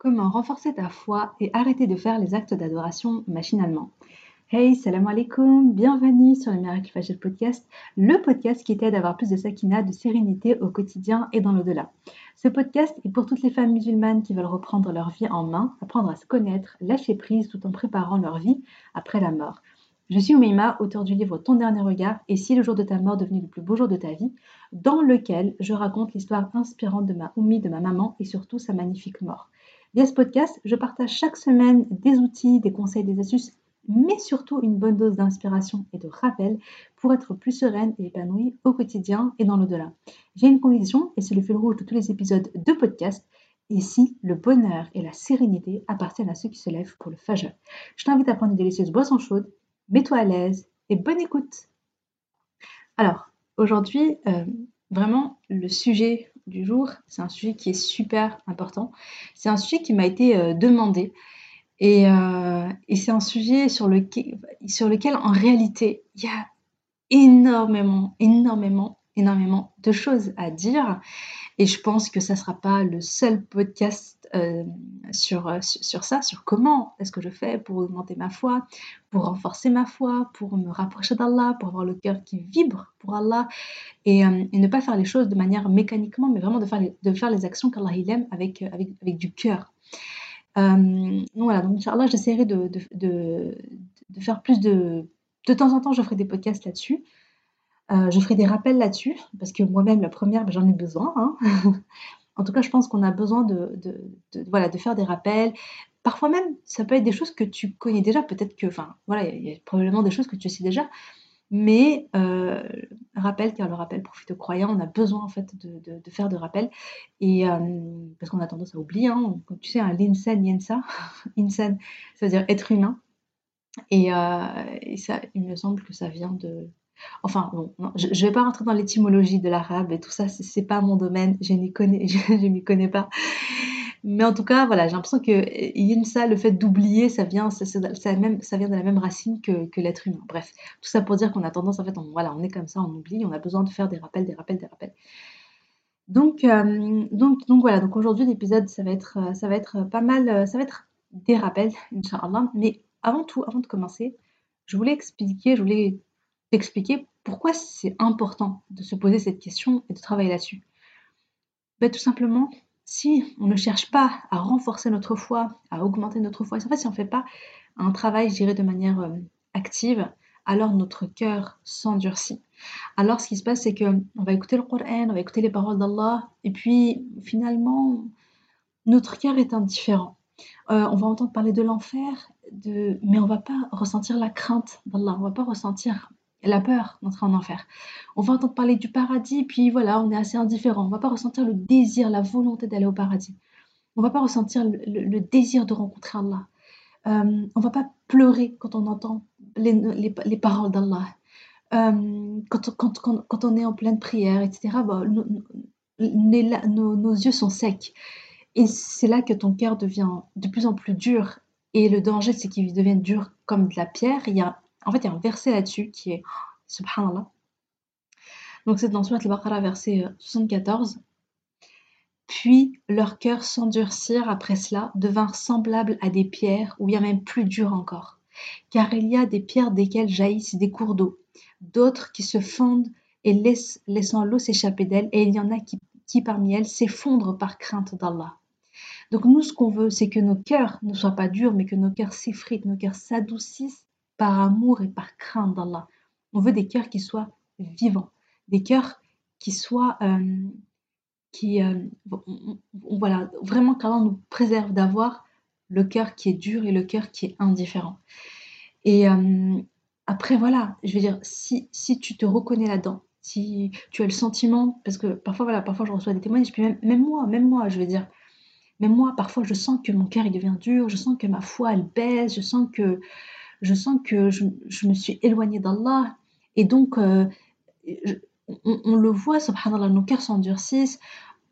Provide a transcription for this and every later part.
Comment renforcer ta foi et arrêter de faire les actes d'adoration machinalement? Hey, salam alaikum, bienvenue sur le Miracle Fajr Podcast, le podcast qui t'aide à avoir plus de sakina, de sérénité au quotidien et dans l'au-delà. Ce podcast est pour toutes les femmes musulmanes qui veulent reprendre leur vie en main, apprendre à se connaître, lâcher prise tout en préparant leur vie après la mort. Je suis Oumeima, auteur du livre Ton dernier regard et si le jour de ta mort devenait le plus beau jour de ta vie, dans lequel je raconte l'histoire inspirante de ma Oumi, de ma maman et surtout sa magnifique mort. Via ce podcast, je partage chaque semaine des outils, des conseils, des astuces, mais surtout une bonne dose d'inspiration et de rappel pour être plus sereine et épanouie au quotidien et dans l'au-delà. J'ai une conviction, et c'est le fil rouge de tous les épisodes de podcast, ici, le bonheur et la sérénité appartiennent à ceux qui se lèvent pour le fajr. Je t'invite à prendre une délicieuse boisson chaude, mets-toi à l'aise et bonne écoute. Alors, aujourd'hui, euh, vraiment, le sujet du jour. C'est un sujet qui est super important. C'est un sujet qui m'a été euh, demandé. Euh, et, c'est un sujet sur lequel, sur lequel, en réalité, il y a énormément, énormément, énormément de choses à dire. Et je pense que ça ne sera pas le seul podcast euh, sur, euh, sur ça, sur comment est-ce que je fais pour augmenter ma foi, pour renforcer ma foi, pour me rapprocher d'Allah, pour avoir le cœur qui vibre pour Allah et, euh, ne pas faire les choses de manière mécaniquement, mais vraiment de faire les, de faire les actions qu'Allah il aime avec, avec, avec du cœur. donc voilà, donc Inch'Allah, j'essaierai de, de, de, de, faire plus de... De temps en temps, je ferai des podcasts là-dessus. Euh, je ferai des rappels là-dessus, parce que moi-même, la première, ben, j'en ai besoin. Hein. en tout cas, je pense qu'on a besoin de, voilà, de faire des rappels. Parfois même, ça peut être des choses que tu connais déjà. Peut-être que, enfin, voilà, il y, a probablement des choses que tu sais déjà. Mais euh, rappel, car le rappel profite aux croyants, on a besoin en fait de, faire de rappels. Et euh, parce qu'on a tendance à oublier, hein, comme tu sais, un l'insan, yensa, insan, ça veut dire être humain. Et, et, ça, il me semble que ça vient de, Enfin, bon, je ne vais pas rentrer dans l'étymologie de l'arabe et tout ça, c'est pas mon domaine, je n'y connais, pas. Mais en tout cas, voilà, j'ai l'impression que Yinsa, le fait d'oublier, ça vient, ça, vient de la même racine que, l'être humain. Bref, tout ça pour dire qu'on a tendance, en fait, on, voilà, on est comme ça, on oublie, on a besoin de faire des rappels, des rappels, des rappels. Donc, euh, donc, voilà, donc aujourd'hui l'épisode, ça va être, ça va être pas mal, ça va être des rappels, Inch'Allah. Mais avant tout, avant de commencer, je voulais expliquer, je voulais t'expliquer pourquoi c'est important de se poser cette question et de travailler là-dessus. Ben, tout simplement, si on ne cherche pas à renforcer notre foi, à augmenter notre foi, en fait, si on ne fait pas un travail, je dirais, de manière euh, active, alors notre cœur s'endurcit. Alors ce qui se passe, c'est qu'on va écouter le Coran, on va écouter les paroles d'Allah, et puis finalement, notre cœur est indifférent. Euh, on va entendre parler de l'enfer, de... mais on va pas ressentir la crainte d'Allah, on va pas ressentir la peur d'entrer en enfer. On va entendre parler du paradis, puis voilà, on est assez indifférent. On va pas ressentir le désir, la volonté d'aller au paradis. On va pas ressentir le, désir de rencontrer Allah. Euh, on va pas pleurer quand on entend les, paroles d'Allah. Euh, quand, on est en pleine prière, etc., bah, nos, yeux sont secs. Et c'est là que ton cœur devient de plus en plus dur. Et le danger, c'est qu'il devienne dur comme de la pierre. Il y a en fait, il y a un verset là-dessus qui est Subhanallah. Donc c'est dans Surat al-Baqarah, verset 74. Euh, Puis leurs cœurs s'endurcirent après cela, devinrent semblables à des pierres, ou bien même plus durs encore. Car il y a des pierres desquelles jaillissent des cours d'eau, d'autres qui se fondent et laissent, laissant l'eau s'échapper d'elles, et il y en a qui, qui parmi elles s'effondrent par crainte d'Allah. Donc nous, ce qu'on veut, c'est que nos cœurs ne soient pas durs, mais que nos cœurs s'effritent, nos cœurs s'adoucissent par amour et par crainte d'Allah. On veut des cœurs qui soient vivants, des cœurs qui soient, euh, qui, euh, voilà, vraiment qu'Allah nous préserve d'avoir le cœur qui est dur et le cœur qui est indifférent. Et euh, après, voilà, je veux dire, si, si tu te reconnais là-dedans, si tu as le sentiment, parce que parfois, voilà, parfois je reçois des témoignages, puis même, même moi, même moi, je veux dire, même moi, parfois je sens que mon cœur il devient dur, je sens que ma foi elle baisse, je sens que je sens que je, me suis éloignée d'Allah. Et donc, euh, on, le voit, subhanallah, nos cœurs s'endurcissent,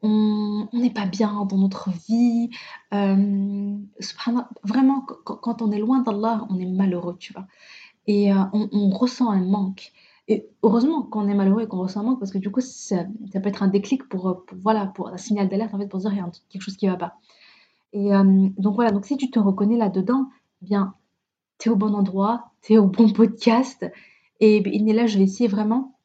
on n'est pas bien dans notre vie. Euh, vraiment, quand, on est loin d'Allah, on est malheureux, tu vois. Et euh, on, ressent un manque. Et heureusement qu'on est malheureux et qu'on ressent un manque, parce que du coup, ça, peut être un déclic pour, voilà, pour un signal d'alerte, en fait, pour dire qu'il y a quelque chose qui ne va pas. Et donc voilà, donc si tu te reconnais là-dedans, eh bien, tu es au bon endroit, tu es au bon podcast. Et ben, là, je vais essayer vraiment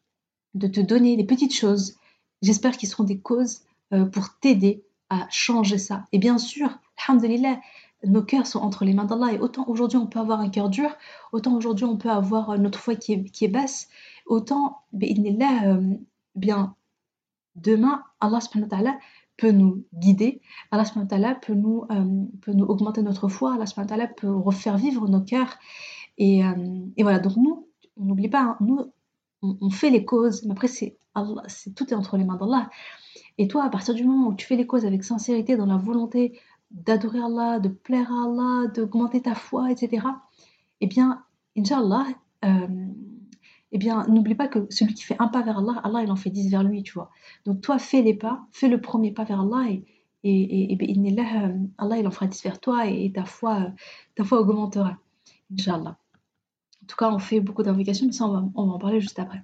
de te donner des petites choses. J'espère qu'ils seront des causes euh, pour t'aider à changer ça. Et bien sûr, alhamdulillah, nos cœurs sont entre les mains d'Allah. Et autant aujourd'hui on peut avoir un cœur dur, autant aujourd'hui on peut avoir notre foi qui est, qui est basse, autant, là, euh, bien, demain, Allah peut nous guider, Allah peut nous, euh, peut nous augmenter notre foi, Allah peut refaire vivre nos cœurs. Et, euh, et voilà, donc nous, n'oublie pas, hein, nous, on, fait les causes, mais après, c'est tout est entre les mains d'Allah. Et toi, à partir du moment où tu fais les causes avec sincérité, dans la volonté d'adorer Allah, de plaire à Allah, d'augmenter ta foi, etc., eh bien, Inch'Allah, euh, eh bien, n'oublie pas que celui qui fait un pas vers Allah, Allah, il en fait dix vers lui, tu vois. Donc, toi, fais les pas, fais le premier pas vers Allah et, et, et, euh, Allah, il en fera dix vers toi et, ta foi, euh, ta foi augmentera, Inch'Allah. En tout cas, on fait beaucoup d'invocations, mais ça, on va, on va, en parler juste après.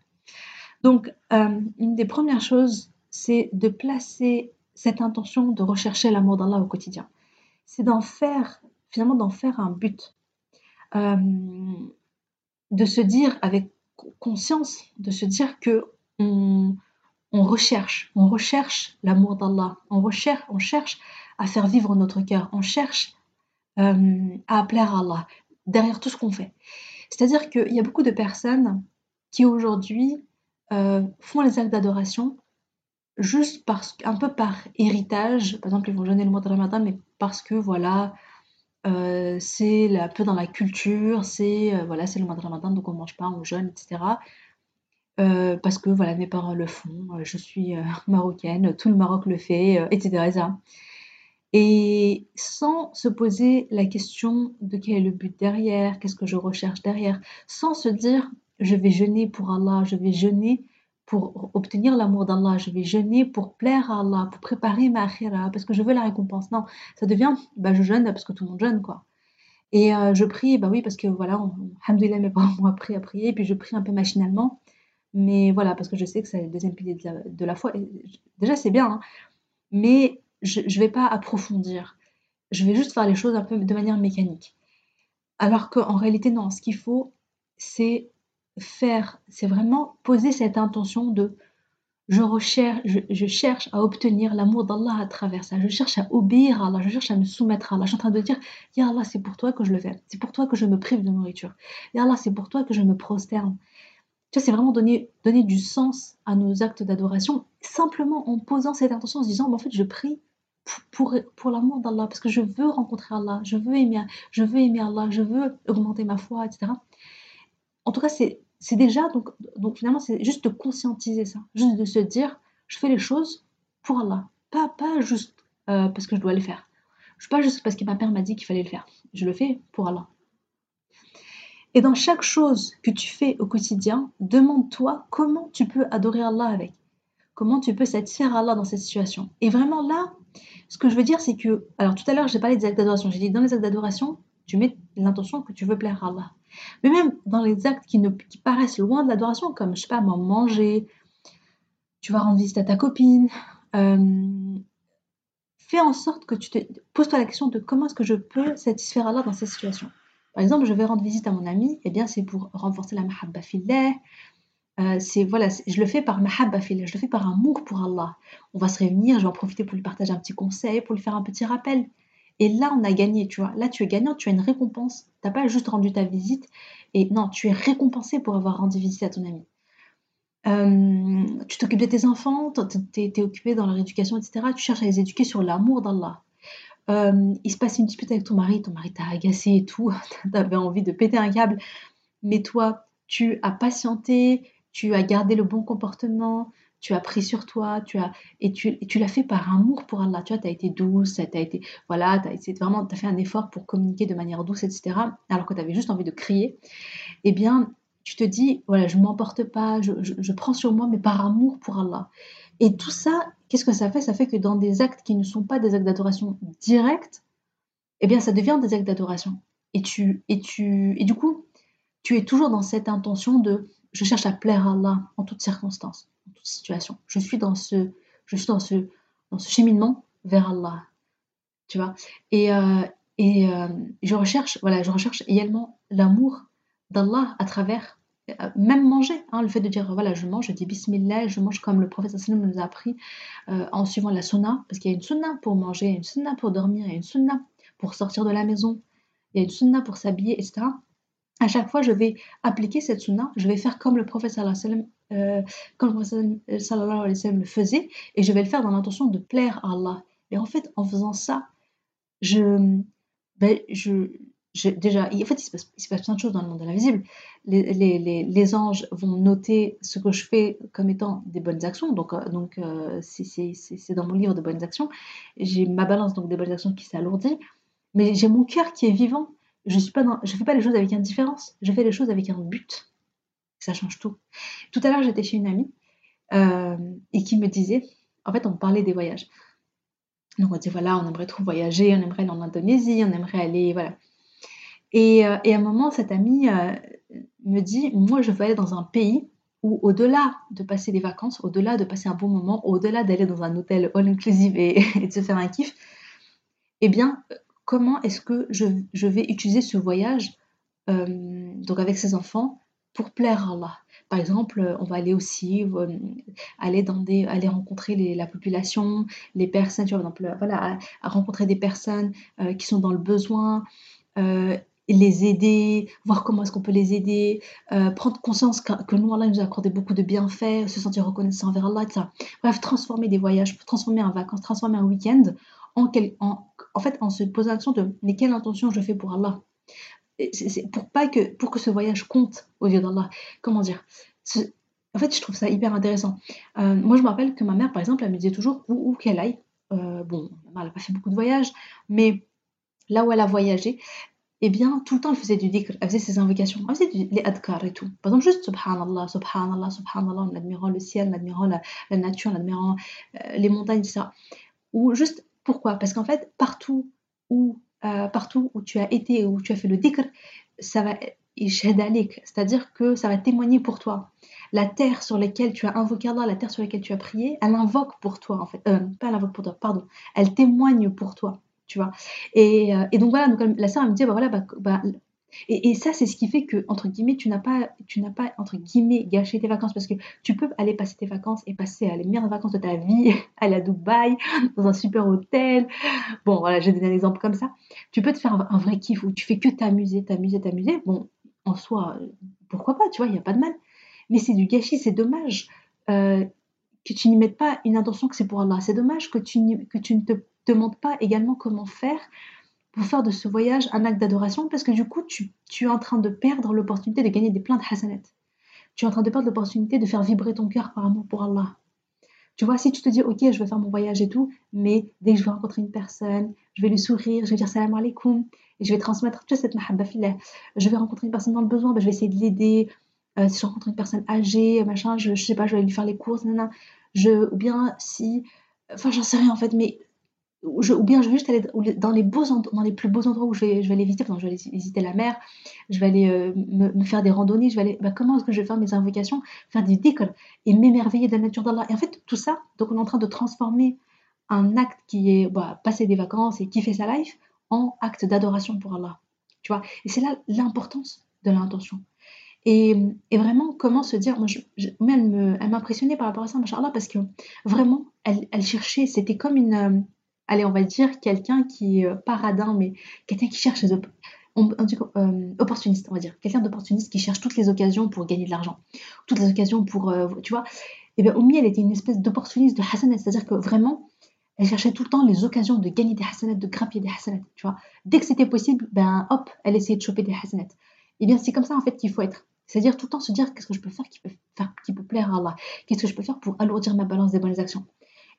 Donc, euh, une des premières choses, c'est de placer cette intention de rechercher l'amour d'Allah au quotidien. C'est d'en faire, finalement, d'en faire un but. de se dire avec conscience de se dire que on, recherche, on recherche l'amour d'Allah, on recherche, on cherche à faire vivre notre cœur, on cherche euh, à plaire à Allah derrière tout ce qu'on fait. C'est-à-dire qu'il y a beaucoup de personnes qui aujourd'hui euh, font les actes d'adoration juste parce un peu par héritage, par exemple ils vont jeûner le mois de Ramadan, mais parce que voilà, euh, c'est un peu dans la culture, c'est euh, voilà, c'est le mois de Ramadan, donc on mange pas, on jeûne, etc. Euh, parce que voilà, mes parents le font, je suis marocaine, tout le Maroc le fait, etc., Et sans se poser la question de quel est le but derrière, qu'est-ce que je recherche derrière, sans se dire je vais jeûner pour Allah, je vais jeûner pour obtenir l'amour d'Allah, je vais jeûner pour plaire à Allah, pour préparer ma akhira, parce que je veux la récompense. Non, ça devient, bah, je jeûne parce que tout le monde jeûne, quoi. Et euh, je prie, bah oui, parce que voilà, alhamdoulilah, mes parents m'ont appris à prier, puis je prie un peu machinalement. Mais voilà, parce que je sais que c'est le deuxième pilier de la, foi. déjà, c'est bien, hein. mais je ne vais pas approfondir. Je vais juste faire les choses un peu de manière mécanique. Alors qu'en réalité, non, ce qu'il faut, c'est faire, c'est vraiment poser cette intention de je recherche, je, cherche à obtenir l'amour d'Allah à travers ça. Je cherche à obéir à Allah, je cherche à me soumettre à Allah. Je suis en train de dire, Ya Allah, c'est pour toi que je le fais. C'est pour toi que je me prive de nourriture. Ya Allah, c'est pour toi que je me prosterne. Tu c'est vraiment donner, donner du sens à nos actes d'adoration, simplement en posant cette intention, en se disant, en fait, je prie pour, pour l'amour d'Allah, parce que je veux rencontrer Allah, je veux aimer, je veux aimer Allah, je veux augmenter ma foi, etc. En tout cas, c'est c'est déjà, donc, finalement, c'est juste de conscientiser ça, juste de se dire, je fais les choses pour Allah, pas, pas juste euh, parce que je dois les faire. Je pas juste parce que ma mère m'a dit qu'il fallait le faire. Je le fais pour Allah. Et dans chaque chose que tu fais au quotidien, demande-toi comment tu peux adorer Allah avec. Comment tu peux satisfaire Allah dans cette situation. Et vraiment là, ce que je veux dire, c'est que, alors tout à l'heure, j'ai parlé des actes d'adoration. J'ai dit dans les actes d'adoration, tu mets l'intention que tu veux plaire à Allah. Mais même dans les actes qui, paraissent loin de l'adoration, comme, je sais pas, manger, tu vas rendre visite à ta copine, euh, fais en sorte que tu te... Pose-toi la question de comment est-ce que je peux satisfaire Allah dans cette situation. Par exemple, je vais rendre visite à mon ami, et eh bien c'est pour renforcer la mahabba fillah, euh, c'est voilà, je le fais par mahabba je le fais par amour pour Allah. On va se réunir, je vais en profiter pour lui partager un petit conseil, pour lui faire un petit rappel. Et là, on a gagné, tu vois. Là, tu es gagnant, tu as une récompense. Tu n'as pas juste rendu ta visite. Et non, tu es récompensé pour avoir rendu visite à ton ami. Euh, tu t'occupes de tes enfants, tu es, occupé dans leur éducation, etc. Tu cherches à les éduquer sur l'amour d'Allah. Euh, il se passe une dispute avec ton mari, ton mari t'a agacé et tout, tu avais envie de péter un câble, mais toi, tu as patienté, tu as gardé le bon comportement, tu as pris sur toi, tu as et tu, l'as fait par amour pour Allah. Tu vois, as été douce, tu as été voilà, tu as vraiment fait un effort pour communiquer de manière douce etc. alors que tu avais juste envie de crier. Eh bien, tu te dis voilà, je m'emporte pas, je, je, prends sur moi mais par amour pour Allah. Et tout ça, qu'est-ce que ça fait? Ça fait que dans des actes qui ne sont pas des actes d'adoration directs, eh bien ça devient des actes d'adoration. Et tu et tu et du coup, tu es toujours dans cette intention de je cherche à plaire à Allah en toutes circonstances situation. Je suis dans ce, je suis dans ce, dans ce cheminement vers Allah. tu vois. Et, euh, et euh, je recherche, voilà, je recherche également l'amour d'Allah à travers euh, même manger, hein, le fait de dire voilà je mange, je dis bismillah, je mange comme le prophète sallam nous a appris en suivant la sunna, parce qu'il y a une sunna pour manger, une sunna pour dormir, une sunna pour sortir de la maison, il y a une sunna pour s'habiller, etc. À chaque fois, je vais appliquer cette sunna, je vais faire comme le prophète sallam, comme le prophète sallallahu alayhi wa le faisait, et je vais le faire dans l'intention de plaire à Allah. Et en fait, en faisant ça, je, ben, je, déjà, en fait, il se, passe, il se, passe, plein de choses dans le monde de l'invisible. Les, les, les, anges vont noter ce que je fais comme étant des bonnes actions. Donc, euh, donc euh, c'est dans mon livre de bonnes actions. J'ai ma balance donc des bonnes actions qui s'alourdit, mais j'ai mon cœur qui est vivant. Je ne fais pas les choses avec indifférence. Je fais les choses avec un but. Ça change tout. Tout à l'heure, j'étais chez une amie euh, et qui me disait, en fait, on parlait des voyages. Donc on dit voilà, on aimerait trop voyager, on aimerait aller en Indonésie, on aimerait aller, voilà. Et, euh, et à un moment, cette amie euh, me dit, moi je veux aller dans un pays où au-delà de passer des vacances, au-delà de passer un bon moment, au-delà d'aller dans un hôtel all-inclusive et, de se faire un kiff, eh bien, comment est-ce que je, vais utiliser ce voyage, donc avec ses enfants, pour plaire à Allah par exemple, euh, on va aller aussi euh, aller, dans des, aller rencontrer la population, les personnes, tu vois, exemple, voilà, rencontrer des personnes euh, qui sont dans le besoin, les aider, voir comment est-ce qu'on peut les aider, prendre conscience que, nous, Allah nous a accordé beaucoup de bienfaits, se sentir reconnaissant envers Allah, etc. Bref, transformer des voyages, transformer un vacances, transformer un week-end en, en, en fait, en se posant la question de mais quelle intention je fais pour Allah? Pour pas que pour que ce voyage compte aux yeux d'Allah. Comment dire? En fait, je trouve ça hyper intéressant. Euh, moi, je me rappelle que ma mère, par exemple, elle me disait toujours où, qu'elle aille. Euh, bon, elle n'a pas fait beaucoup de voyages, mais là où elle a voyagé, eh bien, tout le temps, elle faisait du dhikr, elle faisait ses invocations, elle faisait les adkar et tout. Par exemple, juste subhanallah, subhanallah, subhanallah, en admirant le ciel, en admirant la, nature, en admirant euh, les montagnes, etc. Ou juste, pourquoi? Parce qu'en fait, partout où euh, partout où tu as été, où tu as fait le dhikr, ça va c'est-à-dire que ça va témoigner pour toi. La terre sur laquelle tu as invoqué Allah, la terre sur laquelle tu as prié, elle invoque pour toi en fait. Euh, pas elle invoque pour toi, pardon. Elle témoigne pour toi, tu vois. Et, euh, donc voilà, donc la sœur me dit, bah voilà, bah, bah et, ça, c'est ce qui fait que, entre guillemets, tu n'as pas, tu n'as pas, entre guillemets, gâché tes vacances parce que tu peux aller passer tes vacances et passer à les meilleures vacances de ta vie, aller à Dubaï, dans un super hôtel. Bon, voilà, j'ai donné un exemple comme ça. Tu peux te faire un, vrai kiff où tu fais que t'amuser, t'amuser, t'amuser. Bon, en soi, pourquoi pas, tu vois, il n'y a pas de mal. Mais c'est du gâchis, c'est dommage euh, que tu n'y mettes pas une intention que c'est pour Allah. C'est dommage que tu, que tu ne te demandes pas également comment faire faire de ce voyage un acte d'adoration parce que du coup, tu, es en train de perdre l'opportunité de gagner des pleins de. Tu es en train de perdre l'opportunité de faire vibrer ton cœur par amour pour Allah. Tu vois, si tu te dis, ok, je vais faire mon voyage et tout, mais dès que je vais rencontrer une personne, je vais lui sourire, je vais dire salam alaikum, et je vais transmettre toute cette mahabba Je vais rencontrer une personne dans le besoin, ben, je vais essayer de l'aider. Euh, si je rencontre une personne âgée, machin, je, sais pas, je vais lui faire les courses, Je, ou bien si, enfin, j'en sais rien en fait, mais ou bien je vais juste aller dans les, beaux dans les plus beaux endroits où je vais, je vais aller visiter. je vais aller visiter la mer, je vais aller euh, me, faire des randonnées, je vais aller. Bah, comment est-ce que je vais faire mes invocations, faire des dhikr et m'émerveiller de la nature d'Allah. Et en fait, tout ça, donc on est en train de transformer un acte qui est bah, passer des vacances et kiffer sa life en acte d'adoration pour Allah. Tu vois? Et c'est là l'importance de l'intention. Et, et, vraiment, comment se dire, moi, je, elle m'impressionnait par rapport à ça, machallah, parce que vraiment, elle, elle cherchait, c'était comme une euh, allez, on va dire quelqu'un qui est euh, paradin, mais quelqu'un qui cherche les on, euh, opportuniste, on va dire. Quelqu'un d'opportuniste qui cherche toutes les occasions pour gagner de l'argent, toutes les occasions pour, euh, tu vois. Et bien, Oumi, elle était une espèce d'opportuniste de hasanat, c'est-à-dire que vraiment, elle cherchait tout le temps les occasions de gagner des hasanats, de grappiller des hasanats, tu vois. Dès que c'était possible, ben hop, elle essayait de choper des hasanats. Et bien, c'est comme ça en fait qu'il faut être. C'est-à-dire tout le temps se dire qu'est-ce que je peux faire qui peut, faire, qui peut plaire à Allah, qu'est-ce que je peux faire pour alourdir ma balance des bonnes actions?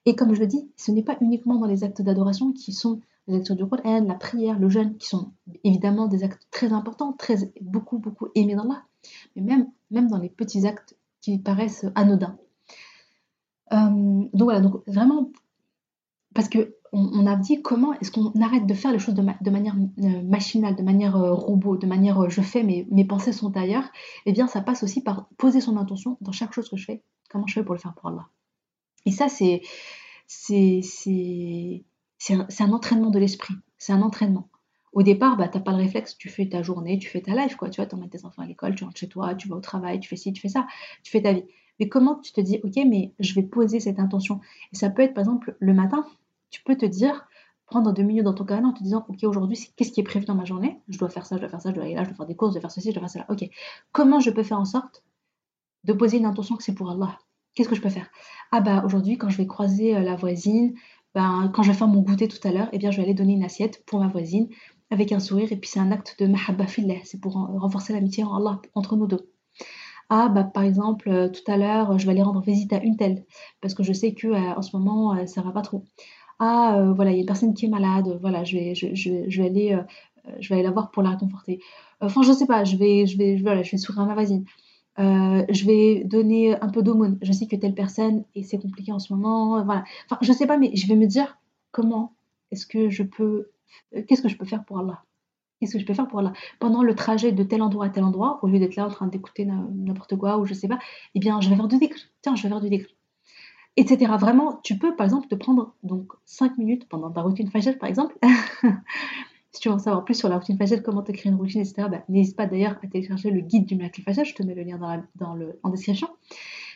Et comme je le dis, ce n'est pas uniquement dans les actes d'adoration qui sont les actes du Coran, la prière, le jeûne, qui sont évidemment des actes très importants, très, beaucoup, beaucoup aimés d'Allah, mais même, même dans les petits actes qui paraissent anodins. Euh, donc voilà, donc vraiment, parce que on, a dit comment est-ce qu'on arrête de faire les choses de, manière euh, machinale, de manière euh, robot, de manière je fais, mais mes pensées sont ailleurs, eh bien ça passe aussi par poser son intention dans chaque chose que je fais, comment je fais pour le faire pour Allah. Et ça, c'est, C'est un, entraînement de l'esprit, c'est un entraînement. Au départ, bah, tu n'as pas le réflexe, tu fais ta journée, tu fais ta life, quoi. Tu vois, tu emmènes tes enfants à l'école, tu rentres chez toi, tu vas au travail, tu fais ci, tu fais ça, tu fais ta vie. Mais comment tu te dis, ok, mais je vais poser cette intention Et ça peut être, par exemple, le matin, tu peux te dire, prendre deux minutes dans ton calendrier en te disant, ok, aujourd'hui, qu'est-ce qui est prévu dans ma journée? Je dois faire ça, je dois faire ça, je dois aller là, je dois faire des courses, je dois faire ceci, je dois faire cela. Ok, comment je peux faire en sorte de poser une intention que c'est pour Allah? Qu'est-ce que je peux faire? Ah bah aujourd'hui, quand je vais croiser euh, la voisine, ben, quand je vais faire mon goûter tout à l'heure, eh bien, je vais aller donner une assiette pour ma voisine avec un sourire. Et puis, c'est un acte de mahabba fillah. C'est pour renforcer l'amitié en entre nous deux. Ah, bah, par exemple, euh, tout à l'heure, je vais aller rendre visite à une telle, parce que je sais que euh, en ce moment, euh, ça va pas trop. Ah, voilà, il y a une personne qui est malade, voilà, je vais, je, vais aller, je vais aller la voir pour la réconforter. Enfin, je sais pas, je vais, je vais, je vais sourire à ma voisine. Je vais donner un peu d'aumône. Je sais que telle personne, et c'est compliqué en ce moment, voilà. Enfin, je sais pas, mais je vais me dire comment est-ce que je peux, qu'est-ce que je peux faire pour Allah? Qu'est-ce que je peux faire pour là Pendant le trajet de tel endroit à tel endroit, au lieu d'être là en train d'écouter n'importe quoi ou je sais pas, eh bien, je vais faire du dhikr. Tiens, je vais faire du dhikr. Etc. Vraiment, tu peux par exemple te prendre donc 5 minutes pendant ta routine fajr par exemple. si tu veux en savoir plus sur la routine fajr, comment te une routine, etc., bah, n'hésite pas d'ailleurs à télécharger le guide du miracle fajr. Je te mets le lien dans, le, en description.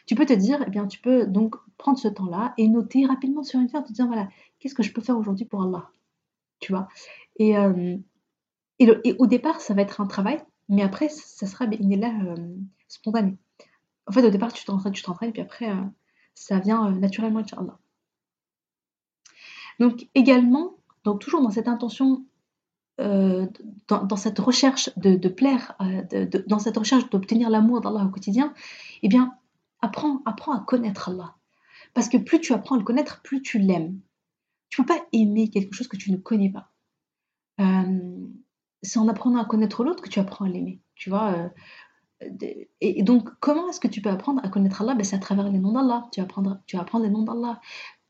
Tu peux te dire, eh bien, tu peux donc prendre ce temps-là et noter rapidement sur une feuille, te dire voilà, qu'est-ce que je peux faire aujourd'hui pour Allah Tu vois Et. Euh, et, au départ, ça va être un travail, mais après, ça sera il est là euh, spontané. En fait, au départ, tu t'entraînes, tu t'entraînes, puis après, euh, ça vient naturellement, Inch'Allah. Donc, également, donc toujours dans cette intention, dans, cette recherche de, plaire, dans cette recherche d'obtenir l'amour d'Allah au quotidien, eh bien, apprends, apprends à connaître Allah. Parce que plus tu apprends à le connaître, plus tu l'aimes. Tu ne peux pas aimer quelque chose que tu ne connais pas c'est en apprenant à connaître l'autre que tu apprends à l'aimer. Tu vois euh, et, donc, comment est-ce que tu peux apprendre à connaître Allah? Ben, C'est à travers les noms d'Allah. Tu vas apprendre, tu vas les noms d'Allah.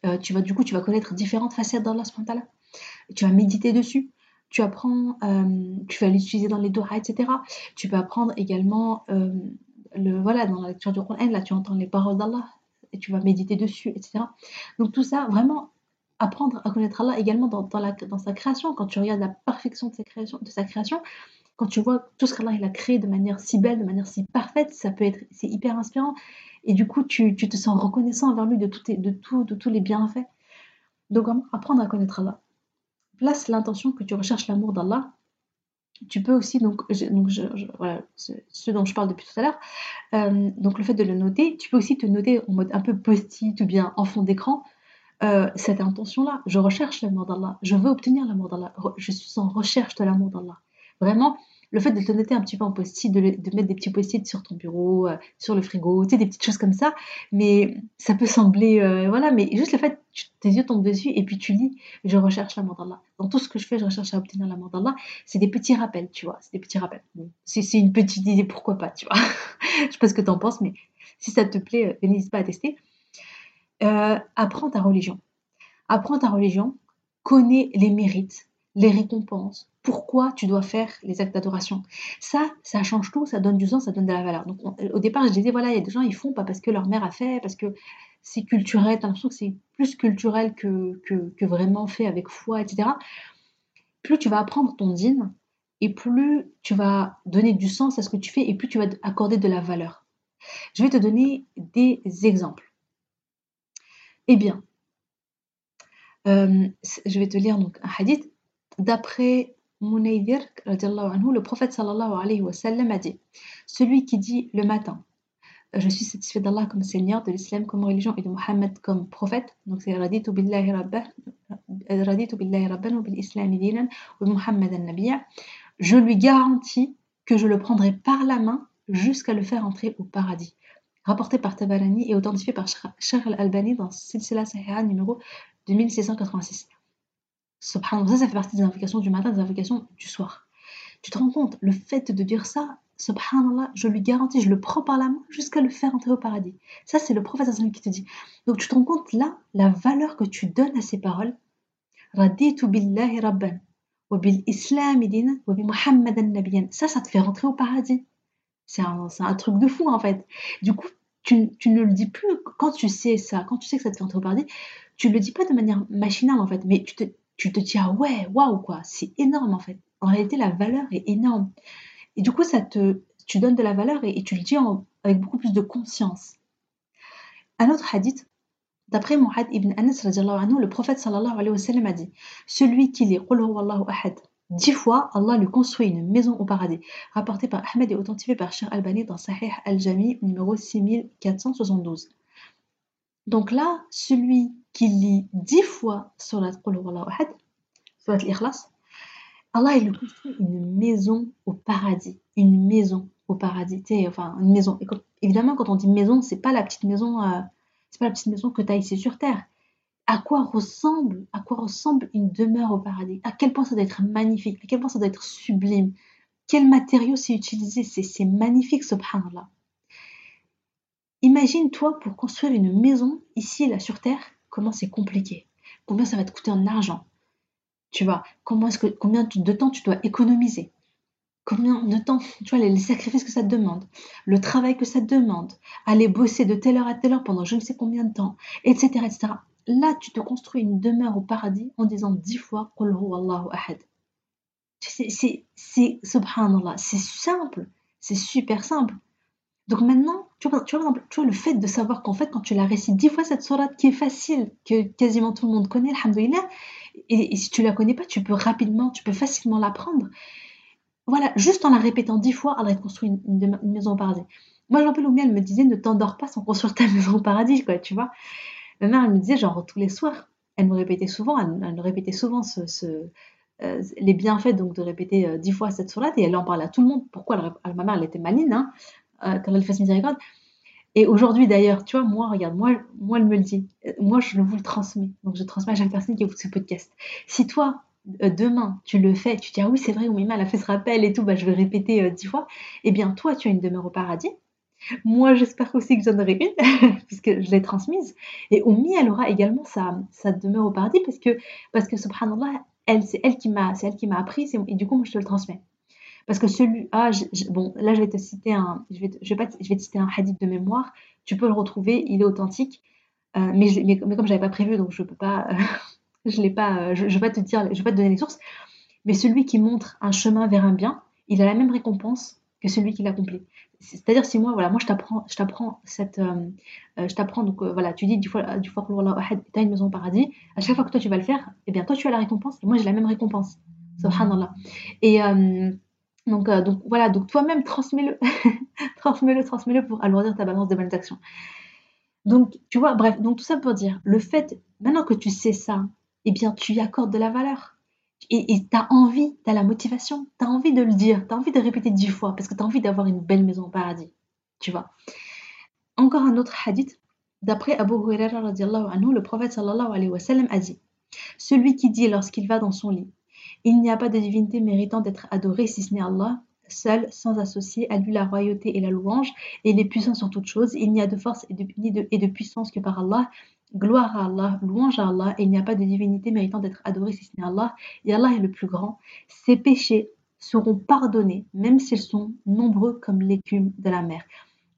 Euh, tu vas, du coup, tu vas connaître différentes facettes d'Allah. Tu vas méditer dessus. Tu apprends, euh, tu vas l'utiliser dans les doigts, etc. Tu peux apprendre également, le, voilà, dans la lecture du Coran, là, tu entends les paroles d'Allah et tu vas méditer dessus, etc. Donc, tout ça, vraiment, apprendre à connaître Allah également dans, sa création, quand tu regardes la perfection de sa création, quand tu vois tout ce qu'Allah a créé de manière si belle, de manière si parfaite, ça peut être, c'est hyper inspirant. Et du coup, tu, te sens reconnaissant envers lui de, tout, de, tout, de tous les bienfaits. Donc, apprendre à connaître Allah. Place l'intention que tu recherches l'amour d'Allah. Tu peux aussi, donc, donc je, voilà, ce dont je parle depuis tout à l'heure, euh, donc le fait de le noter, tu peux aussi te noter en mode un peu post-it ou bien en fond d'écran, euh, cette intention-là. Je recherche l'amour d'Allah. Je veux obtenir l'amour d'Allah. Je suis en recherche de l'amour d'Allah. Vraiment, le fait de te noter un petit peu en post-it, de, mettre des petits post-it sur ton bureau, euh, sur le frigo, des petites choses comme ça, mais ça peut sembler, euh, voilà, mais juste le fait, tes yeux tombent dessus et puis tu lis, je recherche l'amour d'Allah. Dans tout ce que je fais, je recherche à obtenir l'amour d'Allah. C'est des petits rappels, tu vois, c'est des petits rappels. c'est une petite idée, pourquoi pas, tu vois. je sais pas ce que tu en penses, mais si ça te plaît, n'hésite pas à tester. Euh, apprends ta religion. Apprends ta religion, connais les mérites, les récompenses, pourquoi tu dois faire les actes d'adoration? Ça, ça change tout, ça donne du sens, ça donne de la valeur. Donc au départ, je disais, voilà, il y a des gens, ils font pas parce que leur mère a fait, parce que c'est culturel, t'as l'impression que c'est plus culturel que, que, vraiment fait avec foi, etc. Plus tu vas apprendre ton dîne, et plus tu vas donner du sens à ce que tu fais, et plus tu vas accorder de la valeur. Je vais te donner des exemples. Eh bien, euh, je vais te lire donc un hadith. D'après Munaydir, le prophète sallallahu alayhi wa sallam a dit Celui qui dit le matin Je suis satisfait d'Allah comme Seigneur, de l'islam comme religion et de Mohammed comme prophète. Donc c'est Raditu billahi billahi rabban wa bil islami wa Muhammadan nabiyya. Je lui garantis que je le prendrai par la main jusqu'à le faire entrer au paradis rapporté par Tabarani et authentifié par Sheikh al-Albani dans Silsila Sahih numéro 2686. Subhanallah, ça, ça fait partie des invocations du matin, des invocations du soir. Tu te rends compte, le fait de dire ça, subhanallah, je lui garantis, je le prends par la main jusqu'à le faire entrer au paradis. Ça, c'est le prophète qui te dit. Donc tu te rends compte là, la valeur que tu donnes à ces paroles. Raditu billahi rabban, wa bil islam wa bi muhammadan nabiyan. Ça, ça te fait rentrer au paradis. C'est un, truc de fou en fait. Du coup, tu, ne le dis plus quand tu sais ça, quand tu sais que ça te fait entrer au paradis, tu ne le dis pas de manière machinale en fait, mais tu te, tu te dis ah ouais, waouh quoi, c'est énorme en fait. En réalité, la valeur est énorme. Et du coup, ça te, tu donnes de la valeur et, tu le dis avec beaucoup plus de conscience. Un autre hadith, d'après Mu'ad ibn Anas, anhu, le prophète sallallahu alayhi wa sallam a dit Celui qui lit ahad dix fois, Allah lui construit une maison au paradis. Rapporté par Ahmed et authentifié par Shir Albani dans Sahih al-Jami numéro 6472. Donc là, celui qui lit dix fois Surat Qul ahad, Surat al-Ikhlas, Allah il construit une maison au paradis. Une maison au paradis. enfin, une maison. évidemment, quand on dit maison, c'est pas la petite maison, euh, c'est pas la petite maison que tu as ici sur Terre à quoi ressemble, à quoi ressemble une demeure au paradis? À quel point ça doit être magnifique? À quel point ça doit être sublime? Quel matériau c'est utilisé? C'est magnifique, subhanallah. Imagine-toi pour construire une maison ici, là, sur Terre, comment c'est compliqué. Combien ça va te coûter en argent Tu vois, comment est-ce que, combien de temps tu dois économiser Combien de temps, tu vois, les sacrifices que ça te demande, le travail que ça te demande, aller bosser de telle heure à telle heure pendant je ne sais combien de temps, etc., etc. Là, tu te construis une demeure au paradis en disant dix fois Qul Allahu ahad. C'est, subhanallah, c'est simple, c'est super simple. Donc maintenant, tu vois, le fait de savoir qu'en fait, quand tu la récites dix fois cette sourate qui est facile, que quasiment tout le monde connaît, alhamdoulilah, et, et si tu la connais pas, tu peux rapidement, tu peux facilement l'apprendre. Voilà, juste en la répétant dix fois, Allah te construit une, maison au paradis. Moi, je me rappelle, elle me disait, ne t'endors pas sans construire ta maison au paradis, quoi, tu vois. Ma mère, elle me disait, genre, tous les soirs, elle me répétait souvent, elle, me répétait souvent ce, euh, les bienfaits donc de répéter euh, dix fois cette sourate et elle en parlait à tout le monde. Pourquoi Ma mère, elle était maline hein, euh, elle fasse miséricorde. Et aujourd'hui d'ailleurs, tu vois, moi, regarde, moi, moi, elle me le dit. Moi, je vous le transmets. Donc, je transmets à chaque personne qui écoute ce podcast. Si toi, demain, tu le fais, tu dis, ah oui, c'est vrai, Oumima, elle a fait ce rappel et tout, bah, je vais répéter dix fois. Eh bien, toi, tu as une demeure au paradis. Moi, j'espère aussi que j'en aurai une, puisque je l'ai transmise. Et Oumi, elle aura également sa, sa demeure au paradis, parce que, parce que subhanallah, elle, c'est elle qui m'a appris, et du coup, moi, je te le transmets. Parce que celui, ah, bon, là, je vais te citer un, je vais, je pas, je vais te citer un hadith de mémoire. Tu peux le retrouver, il est authentique, euh, mais, mais, mais, comme j'avais pas prévu, donc je peux pas, je l'ai pas, euh, je, je, vais pas te dire, je vais pas te donner les sources. Mais celui qui montre un chemin vers un bien, il a la même récompense que celui qui l'accomplit. C'est-à-dire si moi, voilà, moi je t'apprends, je t'apprends cette, euh, euh, je t'apprends donc euh, voilà, tu dis du fois, du fois tu as une maison au paradis. À chaque fois que toi tu vas le faire, eh bien toi tu as la récompense et moi j'ai la même récompense. Subhanallah. Et donc, donc voilà, donc toi-même transmets-le, transmets-le, transmets-le pour alourdir ta balance de bonnes actions. Donc tu vois, bref, donc tout ça pour dire, le fait, maintenant que tu sais ça, eh bien tu y accordes de la valeur et tu as envie, tu as la motivation, tu as envie de le dire, tu as envie de répéter dix fois parce que tu as envie d'avoir une belle maison au paradis. Tu vois. Encore un autre hadith. D'après Abu Hurairah, le prophète sallallahu alayhi wa sallam a dit Celui qui dit lorsqu'il va dans son lit Il n'y a pas de divinité méritant d'être adorée si ce n'est Allah, seul, sans associer à lui la royauté et la louange, et il est puissant sur toutes choses. Il n'y a de force et de, puissance que par Allah. Gloire à Allah, louange à Allah, et il n'y a pas de divinité méritant d'être adorée si ce n'est Allah, et Allah est le plus grand. Ses péchés seront pardonnés, même s'ils sont nombreux comme l'écume de la mer.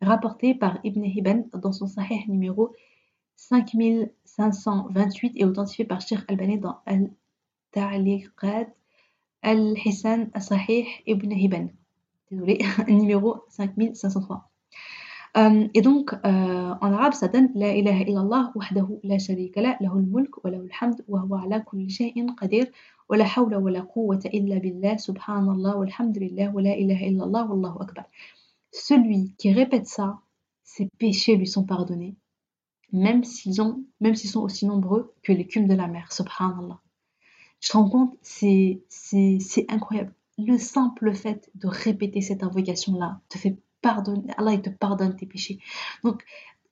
Rapporté par Ibn Hibban dans son Sahih numéro 5528 et authentifié par Sheikh Albani dans Al-Ta'liqat Al-Hisan Sahih Ibn Hibban. Désolé, numéro 5503. Euh, et donc, euh, en arabe, ça donne La ilaha illallah wahdahu la sharika la, lahul mulk wa lahul hamd wa huwa ala kulli shay'in qadir wa la hawla wa la quwwata illa billah subhanallah walhamdulillah wa la ilaha illallah wallahu akbar. Celui qui répète ça, ses péchés lui sont pardonnés, même s'ils ont, même s'ils sont aussi nombreux que l'écume de la mer. Subhanallah. Je te rends compte, c'est, incroyable. Le simple fait de répéter cette invocation-là te fait pardonne, Allah te pardonne tes péchés. Donc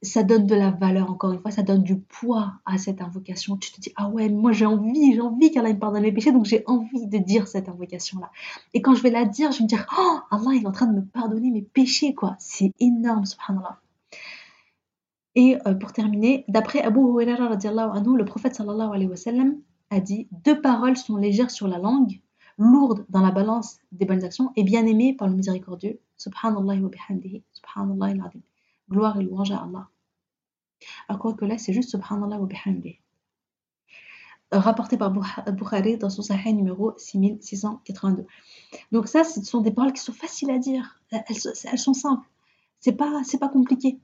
ça donne de la valeur encore une fois, ça donne du poids à cette invocation. Tu te dis ah ouais, moi j'ai envie, j'ai envie qu'Allah me pardonne mes péchés, donc j'ai envie de dire cette invocation là. Et quand je vais la dire, je vais me dire oh Allah il est en train de me pardonner mes péchés quoi. C'est énorme subhanallah. Et euh, pour terminer, d'après Abu Hurairah le prophète sallallahu alayhi wa sallam a dit deux paroles sont légères sur la langue, lourdes dans la balance des bonnes actions et bien aimées par le miséricordieux. Subhanallah wa bihamdihi, subhanallah al Gloire et louange à Allah. À quoi que là, c'est juste subhanallah wa bihamdihi. rapporté par Bukhari dans son Sahih numéro 6682. Donc ça, ce sont des paroles qui sont faciles à dire. Elles, sont simples. C'est pas, pas compliqué.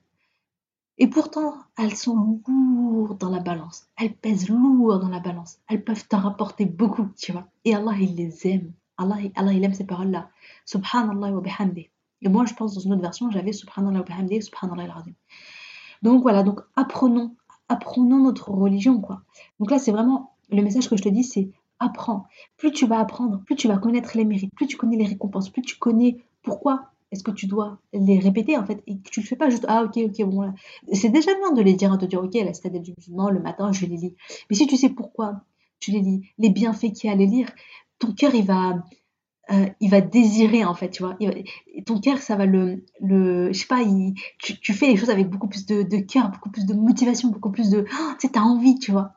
Et pourtant, elles sont lourdes dans la balance. Elles pèsent lourd dans la balance. Elles peuvent t'en rapporter beaucoup, tu vois. Et Allah, il les aime. Allah, Allah il aime ces paroles-là. Subhanallah wa bihamdi. Et moi, je pense dans une autre version, j'avais Subhanallah wa bihamdi, Subhanallah al Donc voilà, donc apprenons, apprenons notre religion, quoi. Donc là, c'est vraiment le message que je te dis, c'est apprends. Plus tu vas apprendre, plus tu vas connaître les mérites, plus tu connais les récompenses, plus tu connais pourquoi est-ce que tu dois les répéter en fait? Et que tu le fais pas juste ah ok ok bon c'est déjà bien de les dire de dire ok la citadelle du musulman le matin je les lis mais si tu sais pourquoi tu les lis les bienfaits qu'il y a à les lire ton cœur il va euh, il va désirer en fait tu vois ton cœur ça va le le je sais pas tu, fais les choses avec beaucoup plus de, de cœur beaucoup plus de motivation beaucoup plus de oh, tu sais t'as envie tu vois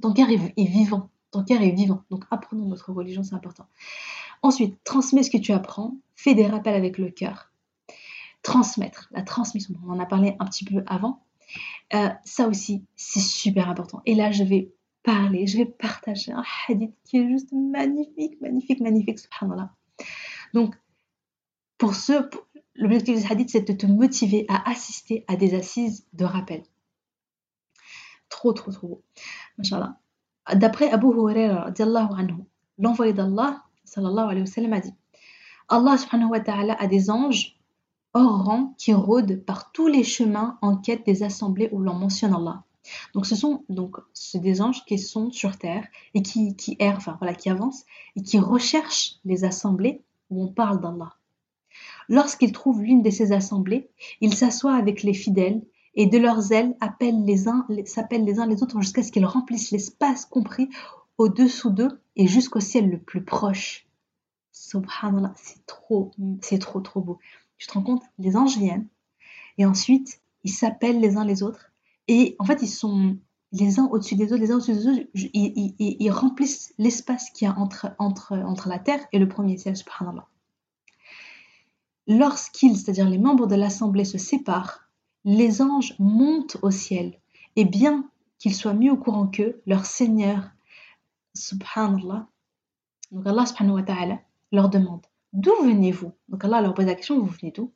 ton cœur est, vivant. Ton cœur est vivant. Donc apprenons notre religion, c'est important. Ensuite, transmets ce que tu apprends. Fais des rappels avec le cœur. Transmettre, la transmission. On en a parlé un petit peu avant. Euh, ça aussi, c'est super important. Et là, je vais parler, je vais partager un hadith qui est juste magnifique, magnifique, magnifique, subhanallah. Donc, pour ce, l'objectif ce hadith, c'est de te motiver à assister à des assises de rappel. Trop, trop, trop beau. D'après Abu Huraira, l'envoyé d'Allah, alayhi a dit Allah subhanahu wa ta'ala a des anges hors rang qui rôdent par tous les chemins en quête des assemblées où l'on mentionne Allah. Donc ce sont donc des anges qui sont sur terre et qui, qui errent, enfin voilà, qui avancent et qui recherchent les assemblées où on parle d'Allah. Lorsqu'ils trouvent l'une de ces assemblées, ils s'assoient avec les fidèles et de leurs ailes appellent les uns, s'appellent les uns les autres jusqu'à ce qu'ils remplissent l'espace compris au-dessous d'eux et jusqu'au ciel le plus proche. Subhanallah, c'est trop, c'est trop, trop beau. Tu te rends compte Les anges viennent et ensuite ils s'appellent les uns les autres et en fait ils sont les uns au-dessus des autres, les uns au-dessus des autres, ils, remplissent l'espace qu'il y a entre, entre, entre la terre et le premier ciel, subhanallah. Lorsqu'ils, c'est-à-dire les membres de l'assemblée, se séparent, les anges montent au ciel, et bien qu'ils soient mieux au courant qu'eux, leur Seigneur, subhanallah, donc Allah subhanahu wa ta'ala, leur demande D'où venez-vous? Donc Allah leur pose la question Vous venez d'où?